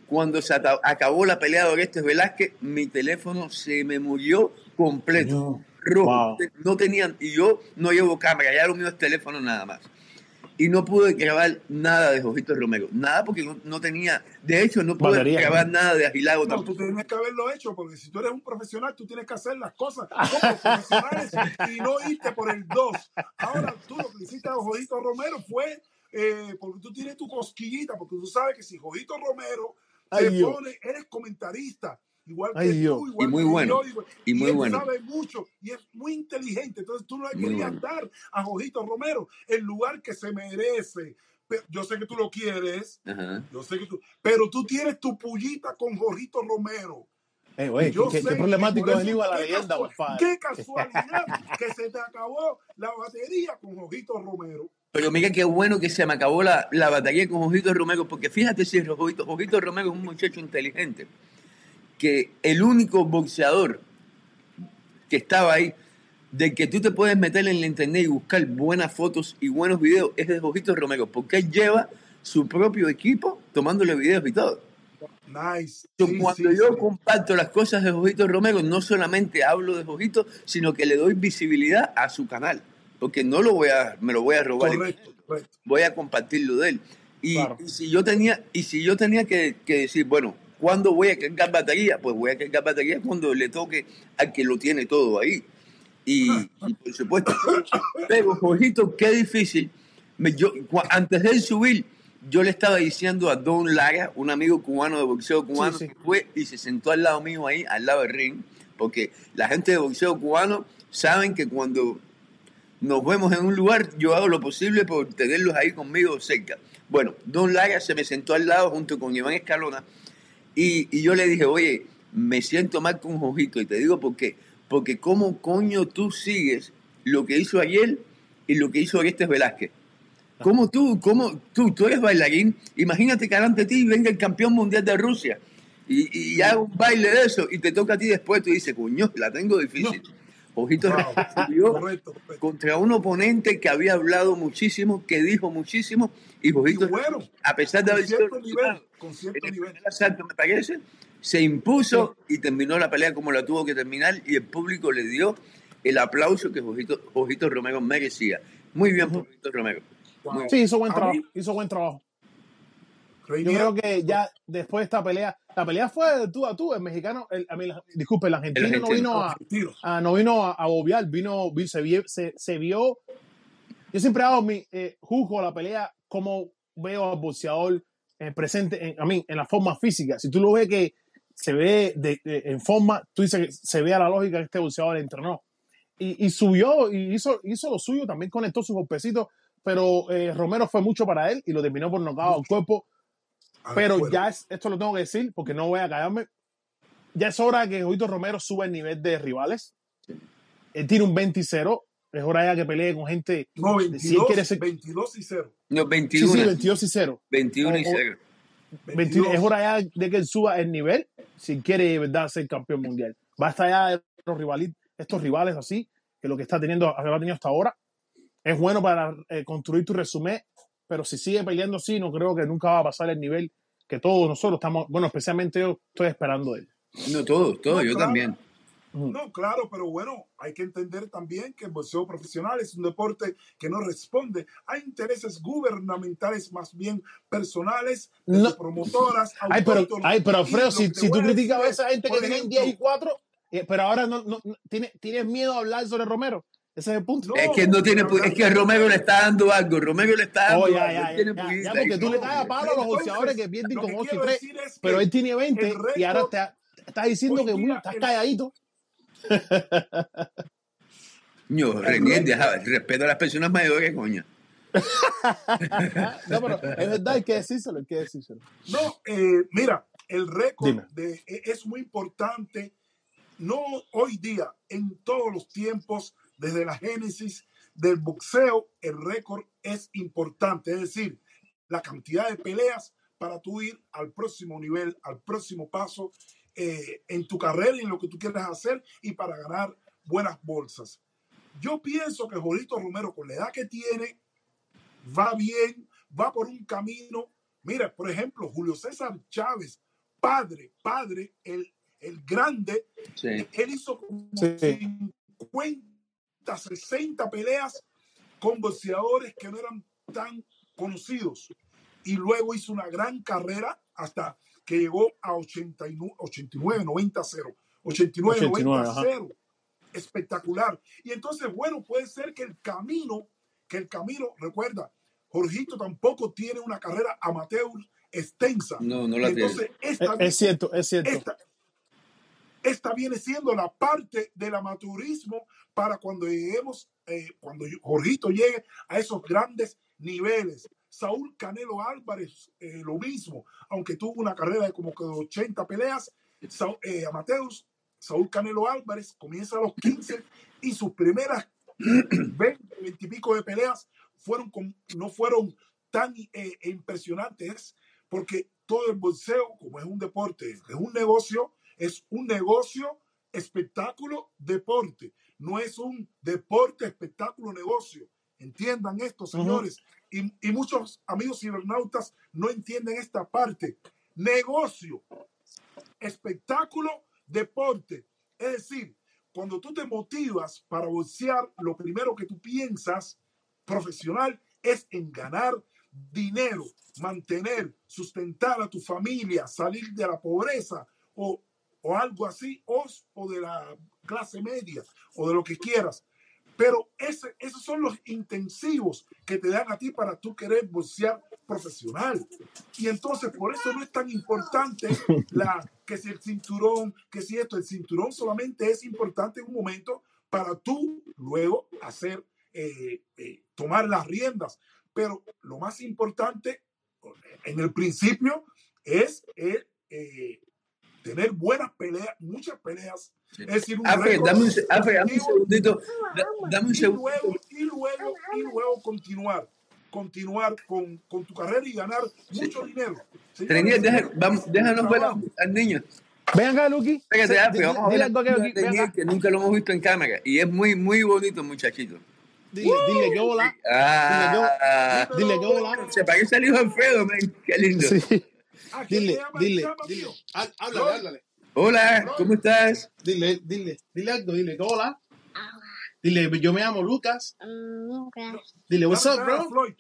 Cuando se acabó la pelea de Orestes Velázquez, mi teléfono se me murió completo, rojo. Wow. No tenían, y yo no llevo cámara, ya lo mío es teléfono nada más. Y no pude grabar nada de Jojito Romero, nada porque no, no tenía, de hecho no pude Batería. grabar nada de Agilago No, tampoco. tú tienes que haberlo hecho, porque si tú eres un profesional, tú tienes que hacer las cosas como profesionales y no irte por el 2. Ahora, tú lo que le hiciste a Jodito Romero fue eh, porque tú tienes tu cosquillita, porque tú sabes que si Jodito Romero Ay, se Dios. pone, eres comentarista, igual que Dios. tú, igual Y muy que bueno, yo, igual- y muy él bueno. sabe mucho y es muy inteligente, entonces tú no le Muy querías bueno. dar a Jodito Romero el lugar que se merece. Pero Yo sé que tú lo quieres, Ajá. yo sé que tú, pero tú tienes tu pullita con Jorgito Romero. Eh, güey, Yo qué, sé qué que problemático es venir a la leyenda, casua- compadre. Qué [laughs] casualidad que se te acabó la batería con Jorgito Romero. Pero mira qué bueno que se me acabó la, la batalla con Jojito Romero, porque fíjate si Jojito, Jojito Romero es un muchacho inteligente, que el único boxeador que estaba ahí, de que tú te puedes meter en la internet y buscar buenas fotos y buenos videos, es de Jojito Romero, porque él lleva su propio equipo tomándole videos y todo. Nice. Sí, cuando sí, yo sí. comparto las cosas de Jojito Romero, no solamente hablo de Jojito, sino que le doy visibilidad a su canal, porque no lo voy a, me lo voy a robar Correcto, correcto. voy a compartirlo de él. Y, Claro. y si yo tenía, y si yo tenía que, que decir, bueno, ¿cuándo voy a cargar batería? Pues voy a cargar batería cuando le toque al que lo tiene todo ahí. Y, y por supuesto, pero Jorgito, qué difícil. Me- yo, antes de subir, yo le estaba diciendo a Don Lara, un amigo cubano de boxeo cubano, Sí, sí. que fue y se sentó al lado mío ahí, al lado del ring, porque la gente de boxeo cubano saben que cuando nos vemos en un lugar, yo hago lo posible por tenerlos ahí conmigo cerca. Bueno, Don Lara se me sentó al lado junto con Iván Escalona y, y yo le dije, oye, me siento mal con Jojito y te digo por qué. porque cómo coño tú sigues lo que hizo ayer y lo que hizo Orestes Velázquez. ¿Cómo tú, cómo tú, tú eres bailarín? Imagínate que ante ti venga el campeón mundial de Rusia y, y haga un baile de eso y te toca a ti después, tú dices, coño, la tengo difícil. Ojito Wow, recibió correcto, correcto. contra un oponente que había hablado muchísimo, que dijo muchísimo, y Ojito, bueno, a pesar de haber sido con cierto nivel. asalto, me parece, se impuso y terminó la pelea como la tuvo que terminar y el público le dio el aplauso que Ojito, Ojito Romero merecía. Muy bien por Ojito Romero. Wow. Sí, hizo buen A trabajo. mí, Hizo buen trabajo. Yo creo que ya después de esta pelea, la pelea fue de tú a tú. El mexicano, el, a mí, la- disculpe, el El argentino no argentino. vino a, argentino. a- no vino a, a bobear, vino, vi- se, vio, se, se vio. Yo siempre hago mi, eh, juzgo la pelea como veo al boxeador eh, presente, en, a mí, en la forma física. Si tú lo ves que se ve de- de- en forma, tú dices que se ve a la lógica que este boxeador entrenó. Y, y subió y hizo, hizo lo suyo, también conectó sus golpecitos, pero eh, Romero fue mucho para él y lo terminó por nocaut al cuerpo. Al Pero cuerpo. ya es, esto lo tengo que decir porque no voy a callarme. Ya es hora que Jovito Romero suba el nivel de rivales. Él tiene un 20-0. Es hora ya que pelee con gente. No, si él 22, quiere ser- 22 y 0. No, Sí, 21, sí, 22 y 0. 21 y O- o- 0. 21 es hora ya de que él suba el nivel si quiere de verdad ser campeón mundial. Basta ya de los rivales, estos rivales así, que lo que está teniendo, que ha tenido hasta ahora. Es bueno para eh, construir tu resumen, pero si sigue peleando así, no creo que nunca va a pasar el nivel que todos nosotros estamos, bueno, especialmente yo estoy esperando de él. No, todos, todos, No, yo claro. también. No, claro, pero bueno, hay que entender también que el boxeo profesional es un deporte que no responde a intereses gubernamentales, más bien personales, de No. promotoras, Ay, pero, ay, pero lo si, si tú a criticas a esa es, gente que ejemplo, 10 y 4, eh, pero ahora no, no, no- tiene- tienes miedo a hablar sobre Romero. Ese es el punto. No, Es que no tiene, es que Romero le está dando algo, Romero le está dando Oh, ya, algo, ya, ya, tiene ya, porque tú le no, caes a palo a los boxeadores que pierden con que 8 y quiero 3, decir es pero él tiene 20 el y ahora te, estás diciendo que día estás el- calladito. Renier, deja, respeta a las personas mayores, coño. [laughs] no, pero es verdad, hay que decírselo, hay que decírselo. No, eh, mira, el récord de, e- es muy importante, no hoy día, en todos los tiempos, desde la génesis del boxeo, el récord es importante, es decir, la cantidad de peleas para tú ir al próximo nivel, al próximo paso eh, en tu carrera y en lo que tú quieras hacer y para ganar buenas bolsas. Yo pienso que Jolito Romero, con la edad que tiene, va bien, va por un camino. Mira, por ejemplo, Julio César Chávez, padre, padre, el, el grande, Sí. él hizo como Sí. 50, 60 peleas con boxeadores que no eran tan conocidos. Y luego hizo una gran carrera hasta que llegó a 89, 89 90, 0. 89, 89, 90, ajá. 0. Espectacular. Y entonces, bueno, puede ser que el camino, que el camino, recuerda, Jorgito tampoco tiene una carrera amateur extensa. No, no la tiene. entonces, Es, esta, es cierto, es cierto. esta, esta viene siendo la parte del amateurismo para cuando lleguemos, eh, cuando Jorgito llegue a esos grandes niveles. Saúl Canelo Álvarez, eh, lo mismo, aunque tuvo una carrera de como que 80 peleas, Saúl, eh, amateurs, Saúl Canelo Álvarez comienza a los 15 y sus primeras 20, 20 y pico de peleas fueron no fueron tan eh, impresionantes porque todo el boxeo, como es un deporte, es un negocio, es un negocio, espectáculo, deporte. No es un deporte, espectáculo, negocio. Entiendan esto, señores. y, y muchos amigos cibernautas no entienden esta parte. Negocio, espectáculo, deporte. Es decir, cuando tú te motivas para boxear, lo primero que tú piensas profesional es en ganar dinero, mantener, sustentar a tu familia, salir de la pobreza o, o algo así, o, o de la clase media o de lo que quieras. Pero ese, esos son los intensivos que te dan a ti para tú querer boxear profesional. Y entonces por eso no es tan importante [laughs] la, que si el cinturón, que si esto, el cinturón solamente es importante en un momento para tú luego hacer, eh, eh, tomar las riendas. Pero lo más importante en el principio es eh, tener buenas peleas, muchas peleas. Es decir, un Afe, dame un, Afe, dame un segundito. da- dame un y segundito. luego, y luego, y luego continuar, continuar con, con tu carrera y ganar mucho dinero. Señores, deja- vamos, déjanos ver al niño. Ven acá, Lucky. Espérate, Sí, Afe, vamos a dile ver a acá. que nunca lo hemos visto en cámara. Y es muy, muy bonito muchachito. Dile, dile que hola. Ah, Dile que hola. se parece al hijo de Alfredo, man. Qué lindo. Sí. ¿A quién Dile, dile, dile. Háblale, háblale. Hola, ¿cómo estás? Dile, dile, dile algo, dile que hola. Dile, yo me llamo Lucas. Dile, what's up, bro? Floyd.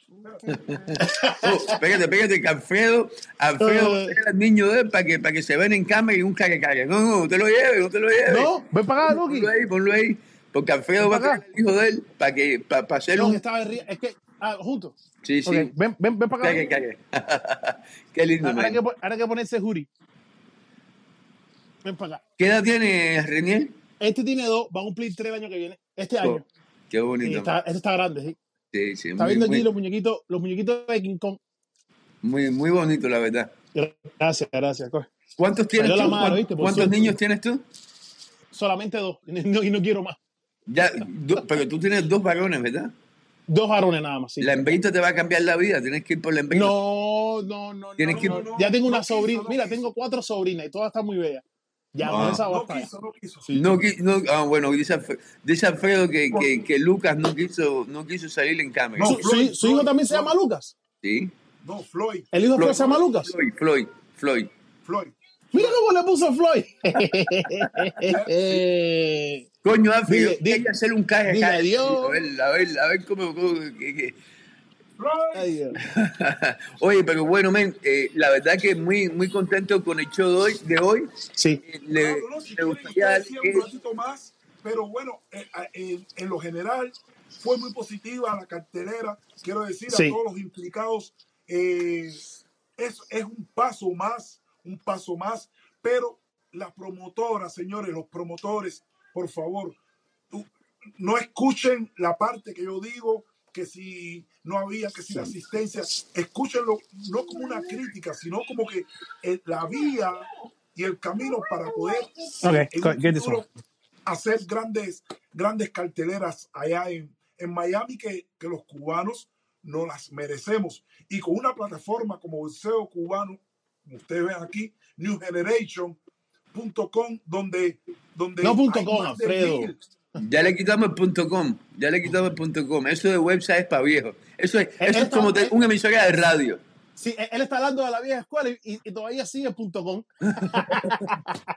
Oh, espérate, espérate, que Alfredo, Alfredo Eh. era el niño de él para que, para que se ven en cámara y un cague cague. No, no, no te lo lleves, no te lo lleves. No, ven para acá, Lucky. Ponlo ahí, ponlo ahí. Porque Alfredo va a traer al hijo de él para que para, para hacer No, que un. estaba Es que, ah, juntos. Sí, sí. Ok, ven, ven, ven para acá. Cague, cague. [laughs] Qué lindo, Ahora que, man. pon- ahora hay que ponerse jury. Ven para acá. ¿Qué edad tiene Renier? Este tiene dos, va a cumplir tres el año que viene. Este año. Oh, qué Y bonito. está, este está grande, sí. Sí, sí, Está muy, viendo aquí muy, los muñequitos, los muñequitos de King Kong. muy, muy bonito, la verdad. Gracias, gracias. coge. ¿Cuántos tienes tú? madre, ¿Cuántos, niños tienes tú? Solamente dos. Y [laughs] no, y no quiero más. Ya, do- pero tú tienes dos varones, ¿verdad? Dos varones nada más, sí. La hembrita te va a cambiar la vida, tienes que ir por la hembrita. No, no, no. Tienes no, que- no. no, Ya tengo no una sobrina. no Mira, tengo cuatro sobrinas y todas están muy bellas. Ya, Ah. esa No quiso, no quiso. Sí. No, qui- no, ah, bueno, dice, Alfredo, dice Alfredo que, que, que Lucas no quiso, no quiso salir en cámara. No, su- Floyd, su hijo Floyd, también se llama Lucas. ¿Sí? No, Floyd, El hijo de Floyd. Se llama Lucas. Floyd, Floyd, Floyd. Floyd. Mira cómo le puso Floyd. [laughs] [laughs] Coño, Alfred, Dile, hay dile- que hacerle un caje dile acá. adiós. A ver, a ver, a ver cómo... cómo- que- que- Floyd. Ay. [laughs] Oye, pero bueno, men, eh, la verdad que muy, muy contento con el show de hoy. De hoy. Sí. Eh, Le, Claro, no, si le gustaría un ratito más, pero bueno, eh, eh, en, en lo general fue muy positiva la cartelera. Quiero decir Sí. a todos los implicados, eh, es, es un paso más, un paso más, pero las promotoras, señores, los promotores, por favor, tú- no escuchen la parte que yo digo, que si no había, que si la asistencia, escúchenlo no como una crítica, sino como que eh, la vía y el camino para poder futuro hacer grandes, grandes carteleras allá en, en Miami que, que los cubanos no las merecemos. Y con una plataforma como el SEO cubano, como ustedes ven aquí, newgeneration.com, donde, donde No punto com, Alfredo. mil. Ya le quitamos el punto com, ya le quitamos el punto com. Eso de website es para viejos. Eso es, eso es como te- una emisora de radio. Sí, él- él está hablando de la vieja escuela y, todavía sigue punto com. [laughs]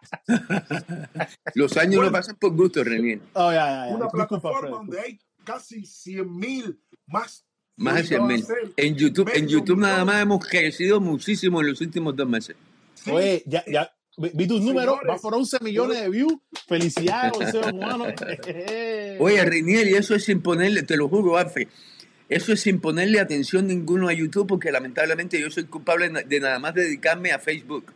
Los años Bueno. no pasan por gusto, Renier. Oh, ya, ya, ya. Una plataforma donde hay casi 100 mil más. Más de Ahorita 100 va a mil. En YouTube, en YouTube nada más hemos crecido muchísimo en los últimos dos meses. Sí, Oye, ya, ya. Vi tus números, vas por 11 millones de views. Felicidades, José Cubano. [laughs] Oye, Renier, y eso es sin ponerle, te lo juro, Alfred, eso es sin ponerle atención ninguno a YouTube, porque lamentablemente yo soy culpable de nada más dedicarme a Facebook.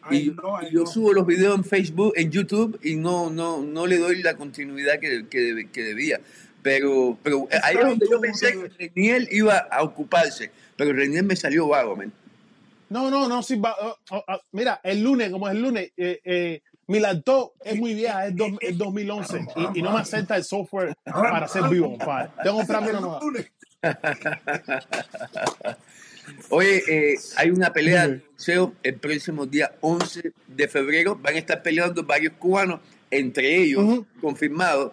Ay, Y yo, no, ay, y yo no. subo los videos en Facebook, en YouTube, y no, no, no le doy la continuidad que, que, que debía. Pero, pero ahí es donde yo pensé que Renier iba a ocuparse, pero Renier me salió vago, man. No, no, no, sí, va- oh, oh, oh, mira, el lunes, como es el lunes, eh, eh, mi laptop es muy vieja, es, dos- es 2011 y, y no me acepta el software para ser vivo, compadre. Tengo que comprarme una nueva. Oye, eh, hay una pelea de boxeo el próximo día 11 de febrero. Van a estar peleando varios cubanos, entre ellos, Ujú. confirmados,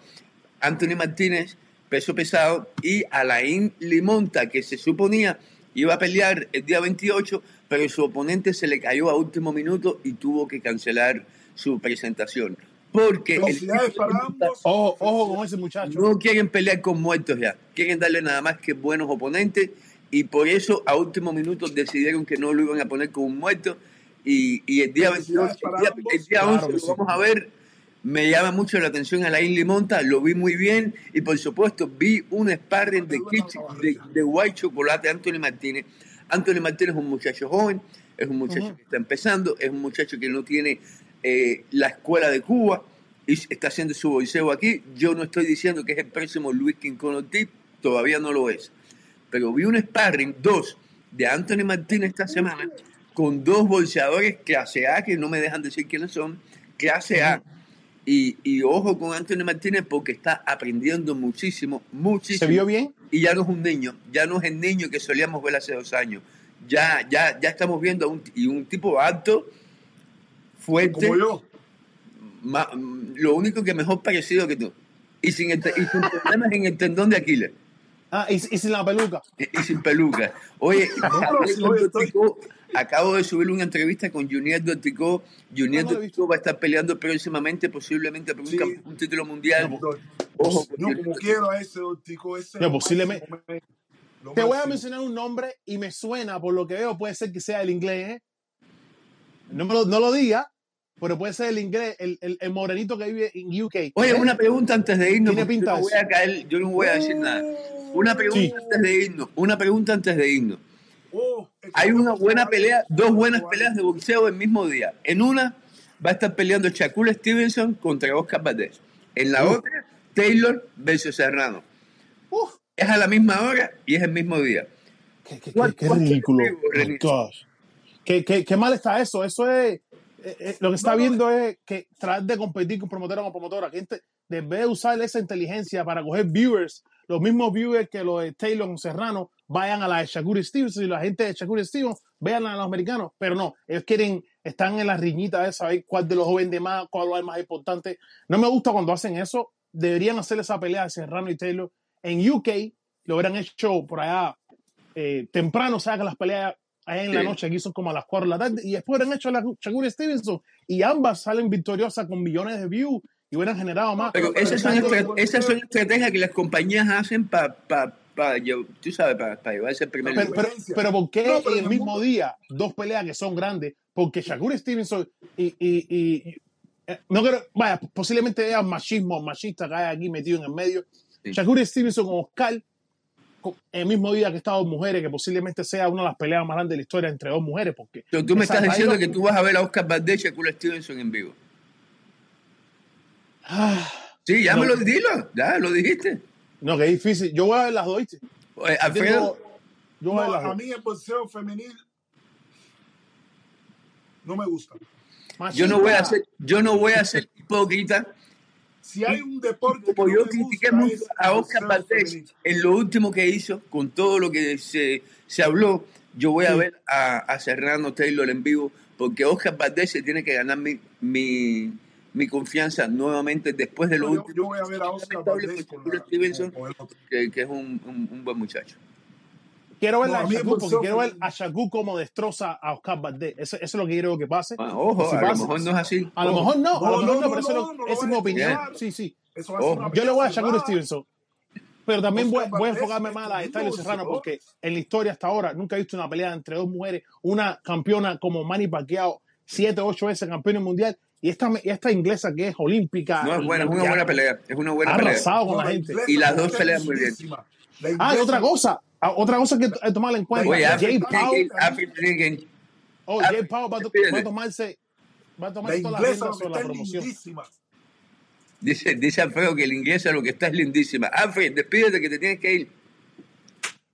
Anthony Martínez, peso pesado, y Alain Limonta, que se suponía iba a pelear el día 28, pero su oponente se le cayó a último minuto y tuvo que cancelar su presentación. Porque el de para ambos. Ojo, ojo con ese muchacho. no quieren pelear con muertos ya, quieren darle nada más que buenos oponentes y por eso a último minuto decidieron que no lo iban a poner con un muerto y, y el día 28, Felicidades el día, el día Claro 11 que lo sí. vamos a ver, me llama mucho la atención Alain Limonta, lo vi muy bien y por supuesto vi un sparring de, Kich- de, de White Chocolate Anthony Martínez. Anthony Martínez es un muchacho joven, es un muchacho que está empezando, es un muchacho que no tiene eh, la escuela de Cuba y está haciendo su boxeo aquí. Yo no estoy diciendo que es el próximo Luis Quincón Ortiz, todavía no lo es. Pero vi un sparring, dos, de Anthony Martínez esta semana con dos bolseadores clase A, que no me dejan decir quiénes son, clase A. Y, y ojo con Anthony Martínez porque está aprendiendo muchísimo, muchísimo. ¿Se vio bien? Y ya no es un niño, ya no es el niño que solíamos ver hace dos años. Ya, ya, ya estamos viendo a un, y un tipo alto, fuerte, Como yo. ma- lo único que mejor parecido que tú. Y sin, el y sin problemas en el tendón de Aquiles. Ah, y, y sin la peluca. Y, y sin peluca. Oye, [laughs] no, estoy- Dorticó, acabo de subir una entrevista con Junior Dorticó. Junior No, no Dorticó va a estar peleando próximamente, posiblemente por un, Sí. un título mundial. No, Ojo, Yo como quiero a ese Ortico, ese No, posiblemente- Te voy a mencionar un nombre y me suena, por lo que veo, puede ser que sea el inglés. ¿eh? No, me lo, no lo diga, pero puede ser el inglés, el, el, el morenito que vive en UK. Oye, ¿Eh? una pregunta antes de irnos. Tiene porque pinta yo no voy a caer, yo no voy a decir nada. Una pregunta Sí. antes de irnos. Una pregunta antes de irnos. Hay una buena pelea, dos buenas peleas de boxeo el mismo día. En una va a estar peleando Shakur Stevenson contra Oscar Valdez. En la Uf. otra, Taylor versus Serrano. Uf, Es a la misma hora y es el mismo día. qué, qué- ¿Cuál- qué- qué ridículo. Oh, gosh. Qué, mal está eso. Eso es. eh, eh, lo que está No, no. viendo es que tratar de competir con promotora con promotora. Que gente, en vez de usar esa inteligencia para coger viewers, los mismos viewers que los de Taylor Serrano vayan a la de Shakur Stevens y la gente de Shakur Stevens vean a los americanos. Pero no, ellos quieren, están en la riñita de saber cuál de los jóvenes de más, cuál es el más importante. No me gusta cuando hacen eso. Deberían hacer esa pelea de Serrano y Taylor. En UK lo hubieran hecho por allá eh, temprano, se hagan las peleas en la Sí. noche, aquí son como a las 4 de la tarde, y después hubieran hecho la Shakur Stevenson, y ambas salen victoriosas con millones de views y hubieran generado más. Pero esas son, esas son estrategias que las compañías hacen para, tú sabes, para llevarse el primer pero, lugar. pero, pero ¿por qué No, pero en en el mismo mundo- día dos peleas que son grandes? Porque Shakur Stevenson y, y, y- y- eh, no creo, vaya, posiblemente haya machismo machista que hay aquí metido en el medio. Sí. Shakur Stevenson con Oscar, con- el mismo día que estas dos mujeres, que posiblemente sea una de las peleas más grandes de la historia entre dos mujeres, porque Entonces, tú me estás diciendo que tú vas a ver a Oscar Valdez y Shakur Stevenson en vivo. Ah, Sí, ya No. me lo dilo, ya lo dijiste. No, que difícil. Yo voy a ver las dos, Yo tengo- yo voy a ver mí el boxeo femenil no me gusta. yo no voy a ser, yo no voy a ser hipócrita Si hay un deporte como que yo no me critiqué mucho es a Oscar femenil. en lo último que hizo, con todo lo que se, se habló, yo voy a ver a, a Serrano Taylor en vivo, porque Oscar Valdez se tiene que ganar mi, mi, mi confianza nuevamente después de lo yo, último. yo voy a ver a Oscar con la- Stevenson, con- con el otro. que, que es un, un, un buen muchacho. Quiero ver No, a a Shakur porque quiero ver a Shakur como destroza a Oscar Valdez. Eso, eso es lo que quiero que pase. Ah, ojo, Si a lo pasa- mejor no es así. A lo mejor no, a lo mejor no, pero eso es lo- lo mi opinión. Sí, sí. Yo le voy a Shakur. Stevenson. Pero también voy, voy a enfocarme más a la de un Tyler boxeador. Serrano porque en la historia hasta ahora nunca he visto una pelea entre dos mujeres, una campeona como Manny Pacquiao, siete, ocho veces campeona mundial, y esta, y esta inglesa que es olímpica. No, es buena, es una ha- buena pelea. Es una ha buena pelea. arrasado con No, la gente. Y las dos pelean muy bien. Ah, y otra cosa, ah, otra cosa que hay que tomar en cuenta. Oye, Jay Powell, oh, Jay Powell va, va a tomarse, va a tomar La sobre está la es promoción. lindísima. Dice, dice Alfredo que el inglés lo que está es lindísima. Alfred, despídete que te tienes que ir.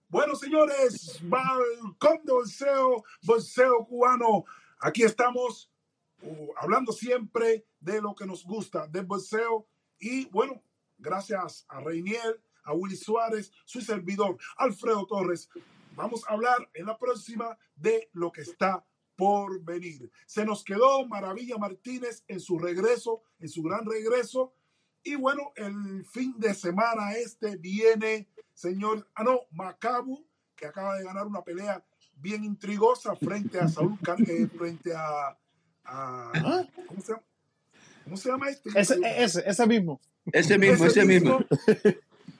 Bueno, señores, balcón de bolseo, bolseo cubano. Aquí estamos uh, hablando siempre de lo que nos gusta del bolseo. Y bueno, gracias a Reinier, a Willy Suárez, su servidor Alfredo Torres. Vamos a hablar en la próxima de lo que está por venir. Se nos quedó Maravilla Martínez en su regreso, en su gran regreso. Y bueno, el fin de semana este viene, señor, ah no, Macabu, que acaba de ganar una pelea bien intrigosa frente a Saúl, eh, frente a, a- ¿Ah? ¿cómo se llama? ¿Cómo se llama este? Ese, ese, ese mismo. Ese mismo, ese mismo.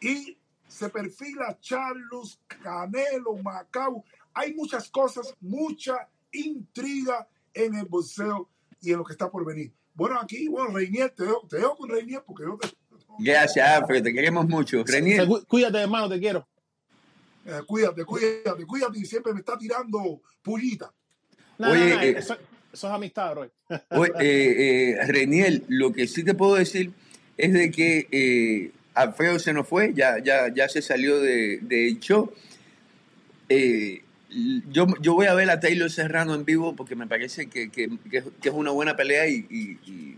Y se perfila Charlos, Canelo, Macabo. Hay muchas cosas, mucha intriga en el boxeo y en lo que está por venir. Bueno, aquí, bueno, Reinier, te dejo, te dejo con Reinier porque yo te, Gracias, Alfred, te queremos mucho. Renier, Cu- Cuídate, hermano, te quiero. eh, cuídate, cuídate, cuídate y siempre me está tirando pullita. No, Oye, no, no, eh, eso, eso es amistad, bro. [laughs] Oye, eh, eh, Reniel, lo que sí te puedo decir es de que eh, Alfredo se nos fue, ya, ya, ya se salió de- del show. Eh, yo, yo voy a ver a Taylor Serrano en vivo porque me parece que, que, que- que es una buena pelea y, y,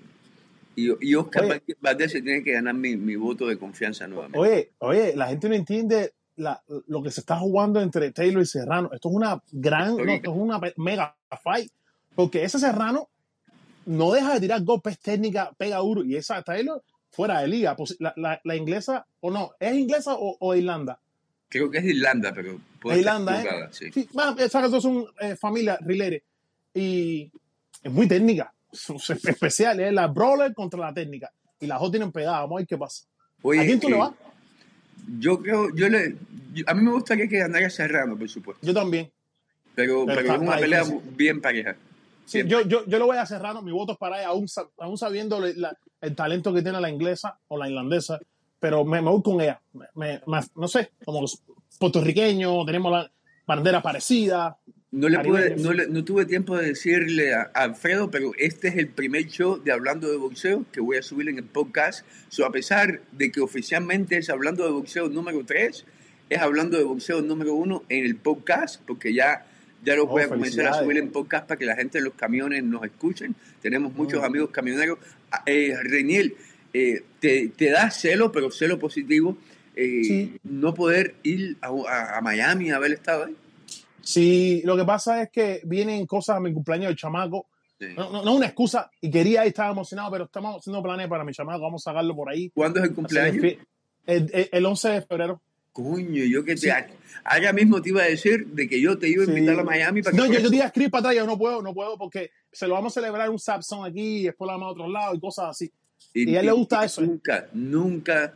y, y- Oscar. Valdez se tiene que ganar mi, mi voto de confianza nuevamente. Oye, oye, la gente no entiende la- lo que se está jugando entre Taylor y Serrano. Esto es una gran, no, esto es una mega fight. Porque ese Serrano no deja de tirar golpes técnicas, pega duro. Y esa Taylor fuera de liga. Pues, la, la- la inglesa, o no, ¿es inglesa o, o de Irlanda? Creo que es de Irlanda, pero puede De estar Irlanda, ¿eh? sí. Sí, esas dos son eh, familias rileres. Y es muy técnica. Son especiales. Es la brawler contra la técnica. Y las dos tienen pegada. Vamos a ver qué pasa. Oye, ¿A quién tú le eh, vas? Yo creo, yo le, yo- a mí me gustaría que ganara Serrano, por supuesto, Yo también. pero, Pero pero está- es una pelea difícil. bien pareja. Sí, yo, yo, yo lo voy a Serrano, mi voto es para ella, aún, aún sabiendo la- el talento que tiene la inglesa o la irlandesa, pero me, me voy con ella. Me, me- no sé, como los puertorriqueños, tenemos la bandera parecida. No, le pude, no, le- no tuve tiempo de decirle a, a Alfredo, pero este es el primer show de Hablando de Boxeo que voy a subir en el podcast. So, a pesar de que oficialmente es Hablando de Boxeo número 3, es Hablando de Boxeo número 1 en el podcast, porque ya, ya lo Oh, voy a comenzar a subir en podcast para que la gente en los camiones nos escuchen. Tenemos muchos Mm. amigos camioneros. Ah, Eh, Reniel, eh, te, te da celo, pero celo positivo, eh, Sí. no poder ir a, a- a Miami a haber estado ahí. Sí, lo que pasa es que vienen cosas a mi cumpleaños del chamaco. Sí. No, no, no es una excusa, y quería ir, estaba emocionado, pero estamos haciendo planes para mi chamaco, vamos a sacarlo por ahí. ¿Cuándo es el cumpleaños? el- el- el 11 de febrero. Coño, yo que te. Sí. Ahora mismo te iba a decir de que yo te iba a invitar Sí. a Miami para que. No, yo, yo fueras. te iba a escribir para atrás, yo no puedo, no puedo, porque se lo vamos a celebrar un Sapson aquí y después lo vamos a otro lado y cosas así. y a él le gusta eso, ¿eh? Nunca, nunca.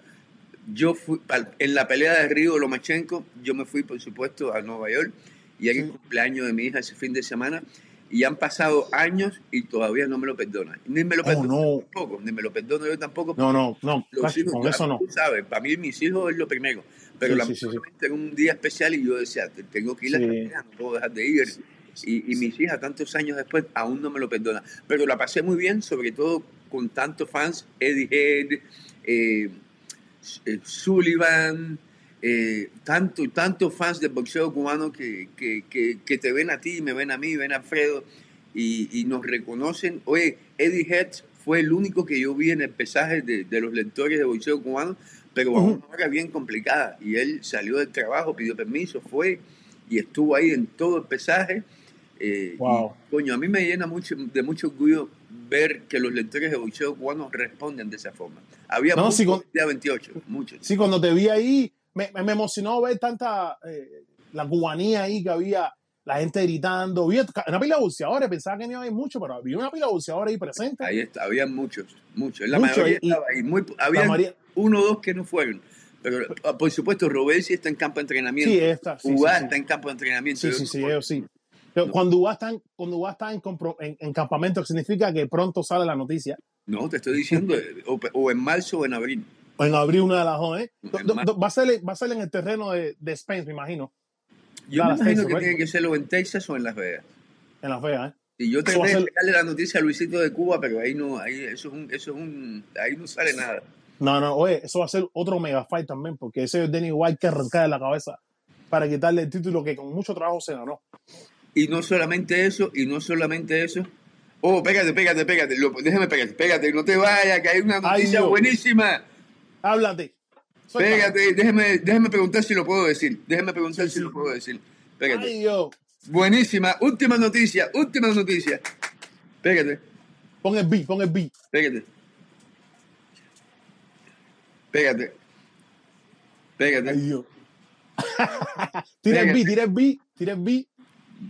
Yo fui. En la pelea de Río Lomachenko, yo me fui, por supuesto, a Nueva York y era el Sí. cumpleaños de mi hija ese fin de semana. Y han pasado años y todavía no me lo perdona. Ni me lo Oh, perdono no. yo tampoco, ni me lo perdono yo tampoco. No, no, no, Los hijos, con eso no. Tú sabes, para mí mis hijos es lo primero. Pero Sí, la sí, sí, era un día especial y yo decía, "Te- tengo que ir a pelea, no puedo dejar de ir. Y, y mis hijas, tantos años después, aún no me lo perdonan. Pero la pasé muy bien, sobre todo con tantos fans, Eddie Head, eh, eh, Sullivan, eh, tanto, tantos fans del boxeo cubano que, que, que, que te ven a ti, me ven a mí, ven a Alfredo y, y nos reconocen. Oye, Eddie Head fue el único que yo vi en el pesaje de, de los lectores de boxeo cubano, pero a una hora bien complicada. Y él salió del trabajo, pidió permiso, fue y estuvo ahí en todo el pesaje. Eh, Wow. y, coño, a mí me llena mucho, de mucho orgullo ver que los lectores de boxeo cubano responden de esa forma. Había No, muchos sí, con- día 28, muchos. Sí, cuando te vi ahí, me, emocionó ver tanta, eh, la cubanía ahí que había, la gente gritando. Vi una pila de boxeadores, pensaba que no iba a haber mucho, pero había una pila de boxeadores ahí presente. Ahí está, había muchos, muchos. La Mucho, mayoría y- estaba ahí. Muy, había uno o dos que no fueron. Pero ah, por supuesto, Robesi está en campo de entrenamiento. Sí, esta. Sí, está en campo de entrenamiento. Sí, sí, sí, ellos sí. Pero No. cuando Ugá está, en, cuando está en, compro- en- en campamento, significa que pronto sale la noticia. No, te estoy diciendo, eh, o, o en marzo o en abril. O en abril una de las dos, ¿eh? Va, a ser, va a ser en el terreno de, de Spence, me imagino, Yo Dallas, me imagino Texas, que right? tiene que serlo en Texas o en Las Vegas. en Las Vegas, ¿eh? Y yo de ser- sacarle la noticia a Luisito de Cuba, pero ahí no, ahí eso es un, eso es un, ahí no sale nada. No, no, oye, eso va a ser otro mega fight también, porque ese es Danny White que arrancar de la cabeza para quitarle el título que con mucho trabajo se ganó. Y no solamente eso, y no solamente eso. Oh, pégate, pégate, pégate. Lo- déjame pégate, pégate, no te vayas, que hay una Ay, noticia Dios. buenísima. Háblate. Suéltame. Pégate, déjame, déjame preguntar si lo puedo decir. Déjame preguntar Sí, si lo puedo decir. Pégate. Ay. Buenísima, última noticia, última noticia. Pégate, Pon el beat, pon el beat. pégate. Pégate. Pégate. Ay, Dios. [laughs] tira el beat, tira el beat, tira el beat.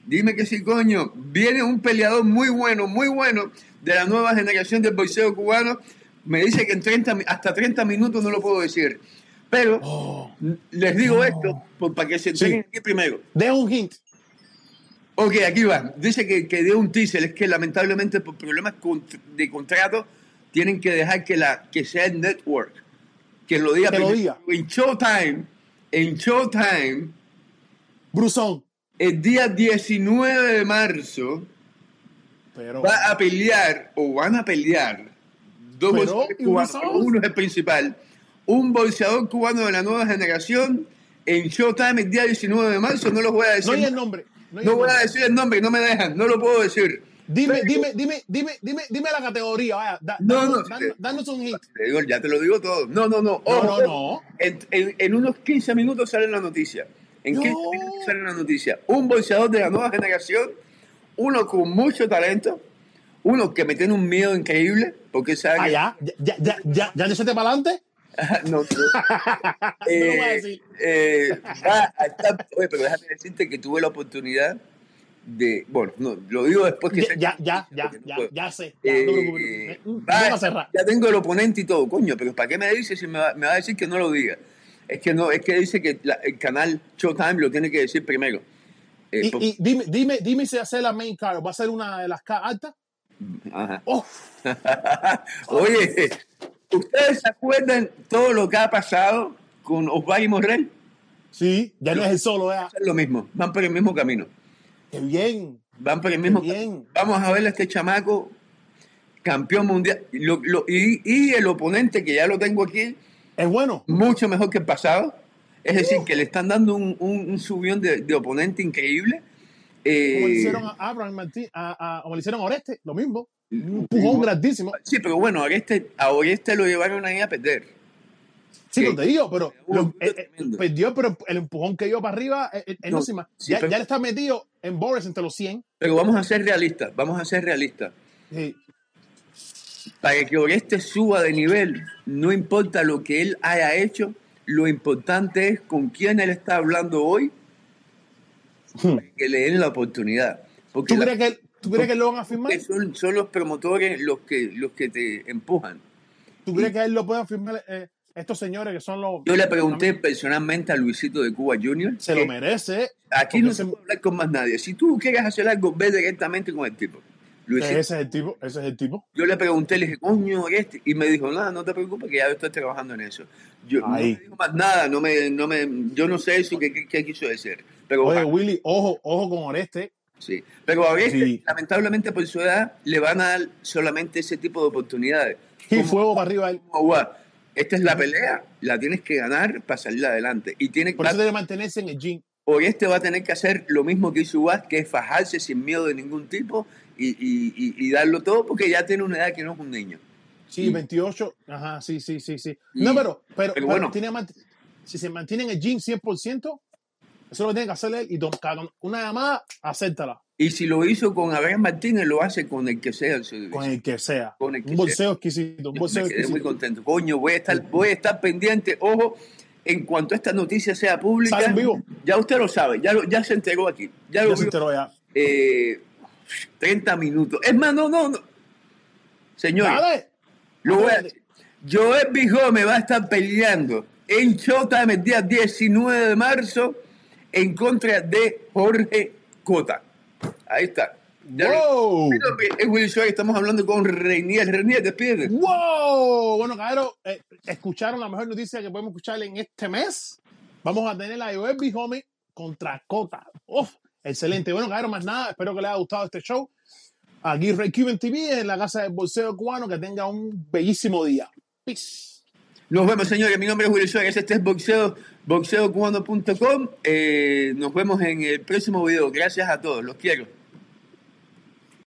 Dime que sí, coño. Viene un peleador muy bueno, muy bueno de la nueva generación del boxeo cubano. Me dice que en 30, mi- hasta 30 minutos no lo puedo decir. Pero Oh. les digo No. esto por- para que se Sí. entreguen aquí primero. Deja un hint. Ok, aquí va. Dice que, que dio un teaser. Es que lamentablemente por problemas de contrato tienen que dejar que, la, que sea el network. Que lo diga Que lo diga. En Showtime, en Showtime, Brusón. el día 19 de marzo, Pero. va a pelear o van a pelear dos Pero, boxeadores ¿y cubanos, uno es el principal, un boxeador cubano de la nueva generación en Showtime el día 19 de marzo, no los voy a decir. No hay el nombre. No voy a decir el nombre, no me dejan, no lo puedo decir. Dime, dime, dime, dime, dime, dime la categoría, vaya. Da- No, danos, no, danos- sí. danos un hit. Te digo, ya te lo digo todo. No, no, no. No, Ojo, no, no. En, en- en unos 15 minutos sale la noticia. En No. 15 minutos sale la noticia. Un boxeador de la nueva generación, uno con mucho talento, uno que me tiene un miedo increíble, porque sabe Ah, que- ya, ya, ya, ya, ya, ya te para adelante. no, no. No lo voy a decir. eh, va a estar- oye, pero déjame decirte que tuve la oportunidad de. Bueno, no, lo digo después que Ya, se- ya, ya, ya, no ya, puedo. ya sé. Ya, no. Eh, va, a cerrar. ya tengo el oponente y todo, coño, pero ¿para qué me dice si me va, me va a decir que no lo diga? Es que no, es que dice que la- el canal Showtime lo tiene que decir primero. Eh, Y, por- y dime, dime, dime si hace la main card. ¿Va a ser una de las K altas? Ajá. Oh, [laughs] Oye, ¿ustedes se acuerdan todo lo que ha pasado con Osvaldo Morrell? sí, ya no es el solo, ¿eh? Es lo mismo, van por el mismo camino. Qué bien. Van por el mismo bien. Vamos a ver a este chamaco, campeón mundial. Lo- lo- y, y el oponente, que ya lo tengo aquí, Es bueno. mucho mejor que el pasado. Es decir, que le están dando un, un, un subión de, de oponente increíble. Eh, Como le hicieron a Abraham Martín, a, a- como le hicieron a Oreste, lo mismo. Un empujón grandísimo. Sí, pero bueno, a este, a este lo llevaron ahí a perder. Sí, no te digo, pero lo- empujón eh, eh, perdió, pero el empujón que dio para arriba, eh, eh, no sí, ya, pero- ya le está metido en Boris entre los 100. Pero vamos a ser realistas, vamos a ser realistas. Sí. Para que Oreste suba de nivel, no importa lo que él haya hecho, lo importante es con quién él está hablando hoy, que le den la oportunidad. Porque ¿Tú la- crees, que, ¿Tú crees que lo van a firmar? son, son los promotores los que, los que te empujan. ¿Tú crees que él lo pueden firmar eh, estos señores que son los... Yo le pregunté personalmente a Luisito de Cuba Jr. Se lo merece. aquí no se puede hablar con más nadie. Si tú quieres hacer algo, ve directamente con el tipo. Luisito, Ese es el tipo, ese es el tipo. yo le pregunté, le dije, coño, este, y me dijo, nada, no te preocupes, que ya estoy trabajando en eso. Yo no Ahí. me dijo más nada, no me, no me, yo no sé eso que quiso decir. Pero, Oye, Willy, ojo, ojo con Oreste. sí. Pero a este, Sí. lamentablemente por su edad, le van a dar solamente ese tipo de oportunidades. Y fuego para arriba. él. como, esta es la pelea, la tienes que ganar para salir adelante. Y tiene Por eso debe mantenerse en el gym. Oreste va a tener que hacer lo mismo que hizo que es fajarse sin miedo de ningún tipo y, y- y- y darlo todo porque ya tiene una edad que no es un niño. Sí, Y- 28. Ajá, sí, sí, sí, sí. no, pero, pero, bueno. tiene si se mantiene en el gym 100%, eso es lo tiene que hacer él. Y don- una llamada, acéptala. Y si lo hizo con Abraham Martínez, lo hace con el que sea su Con el que sea. Con el que un bolseo exquisito. Un bolseo Me quedé muy exquisito. contento. Coño, voy a estar, voy a estar pendiente. Ojo, en cuanto esta noticia sea pública, Sale en vivo. ya usted lo sabe, ya, lo- ya se enteró aquí. Ya lo Ya se enteró ya. Eh, 30 minutos. Es más, no, no, no. Dale. Lo voy a decir. Joel Bijome va a estar peleando en Showtime el día 19 de marzo en contra de Jorge Cota. Ahí está. ¡Wow! Es Willy Suárez, estamos hablando con Reinier. Reinier, despídete. ¡Wow! Bueno, cabrón, eh, escucharon la mejor noticia que podemos escuchar en este mes. Vamos a tener a Joel B. Homie contra Cota. ¡Uf! Excelente. Bueno, cabrón, más nada. Espero que les haya gustado este show. Aquí Ray Cuban TV en la casa del bolseo cubano. Que tenga un bellísimo día. Peace. Nos vemos, señores. Mi nombre es Willy Suárez. Este es boxeo, boxeocubano.com. Eh, nos vemos en el próximo video. Gracias a todos. Los quiero.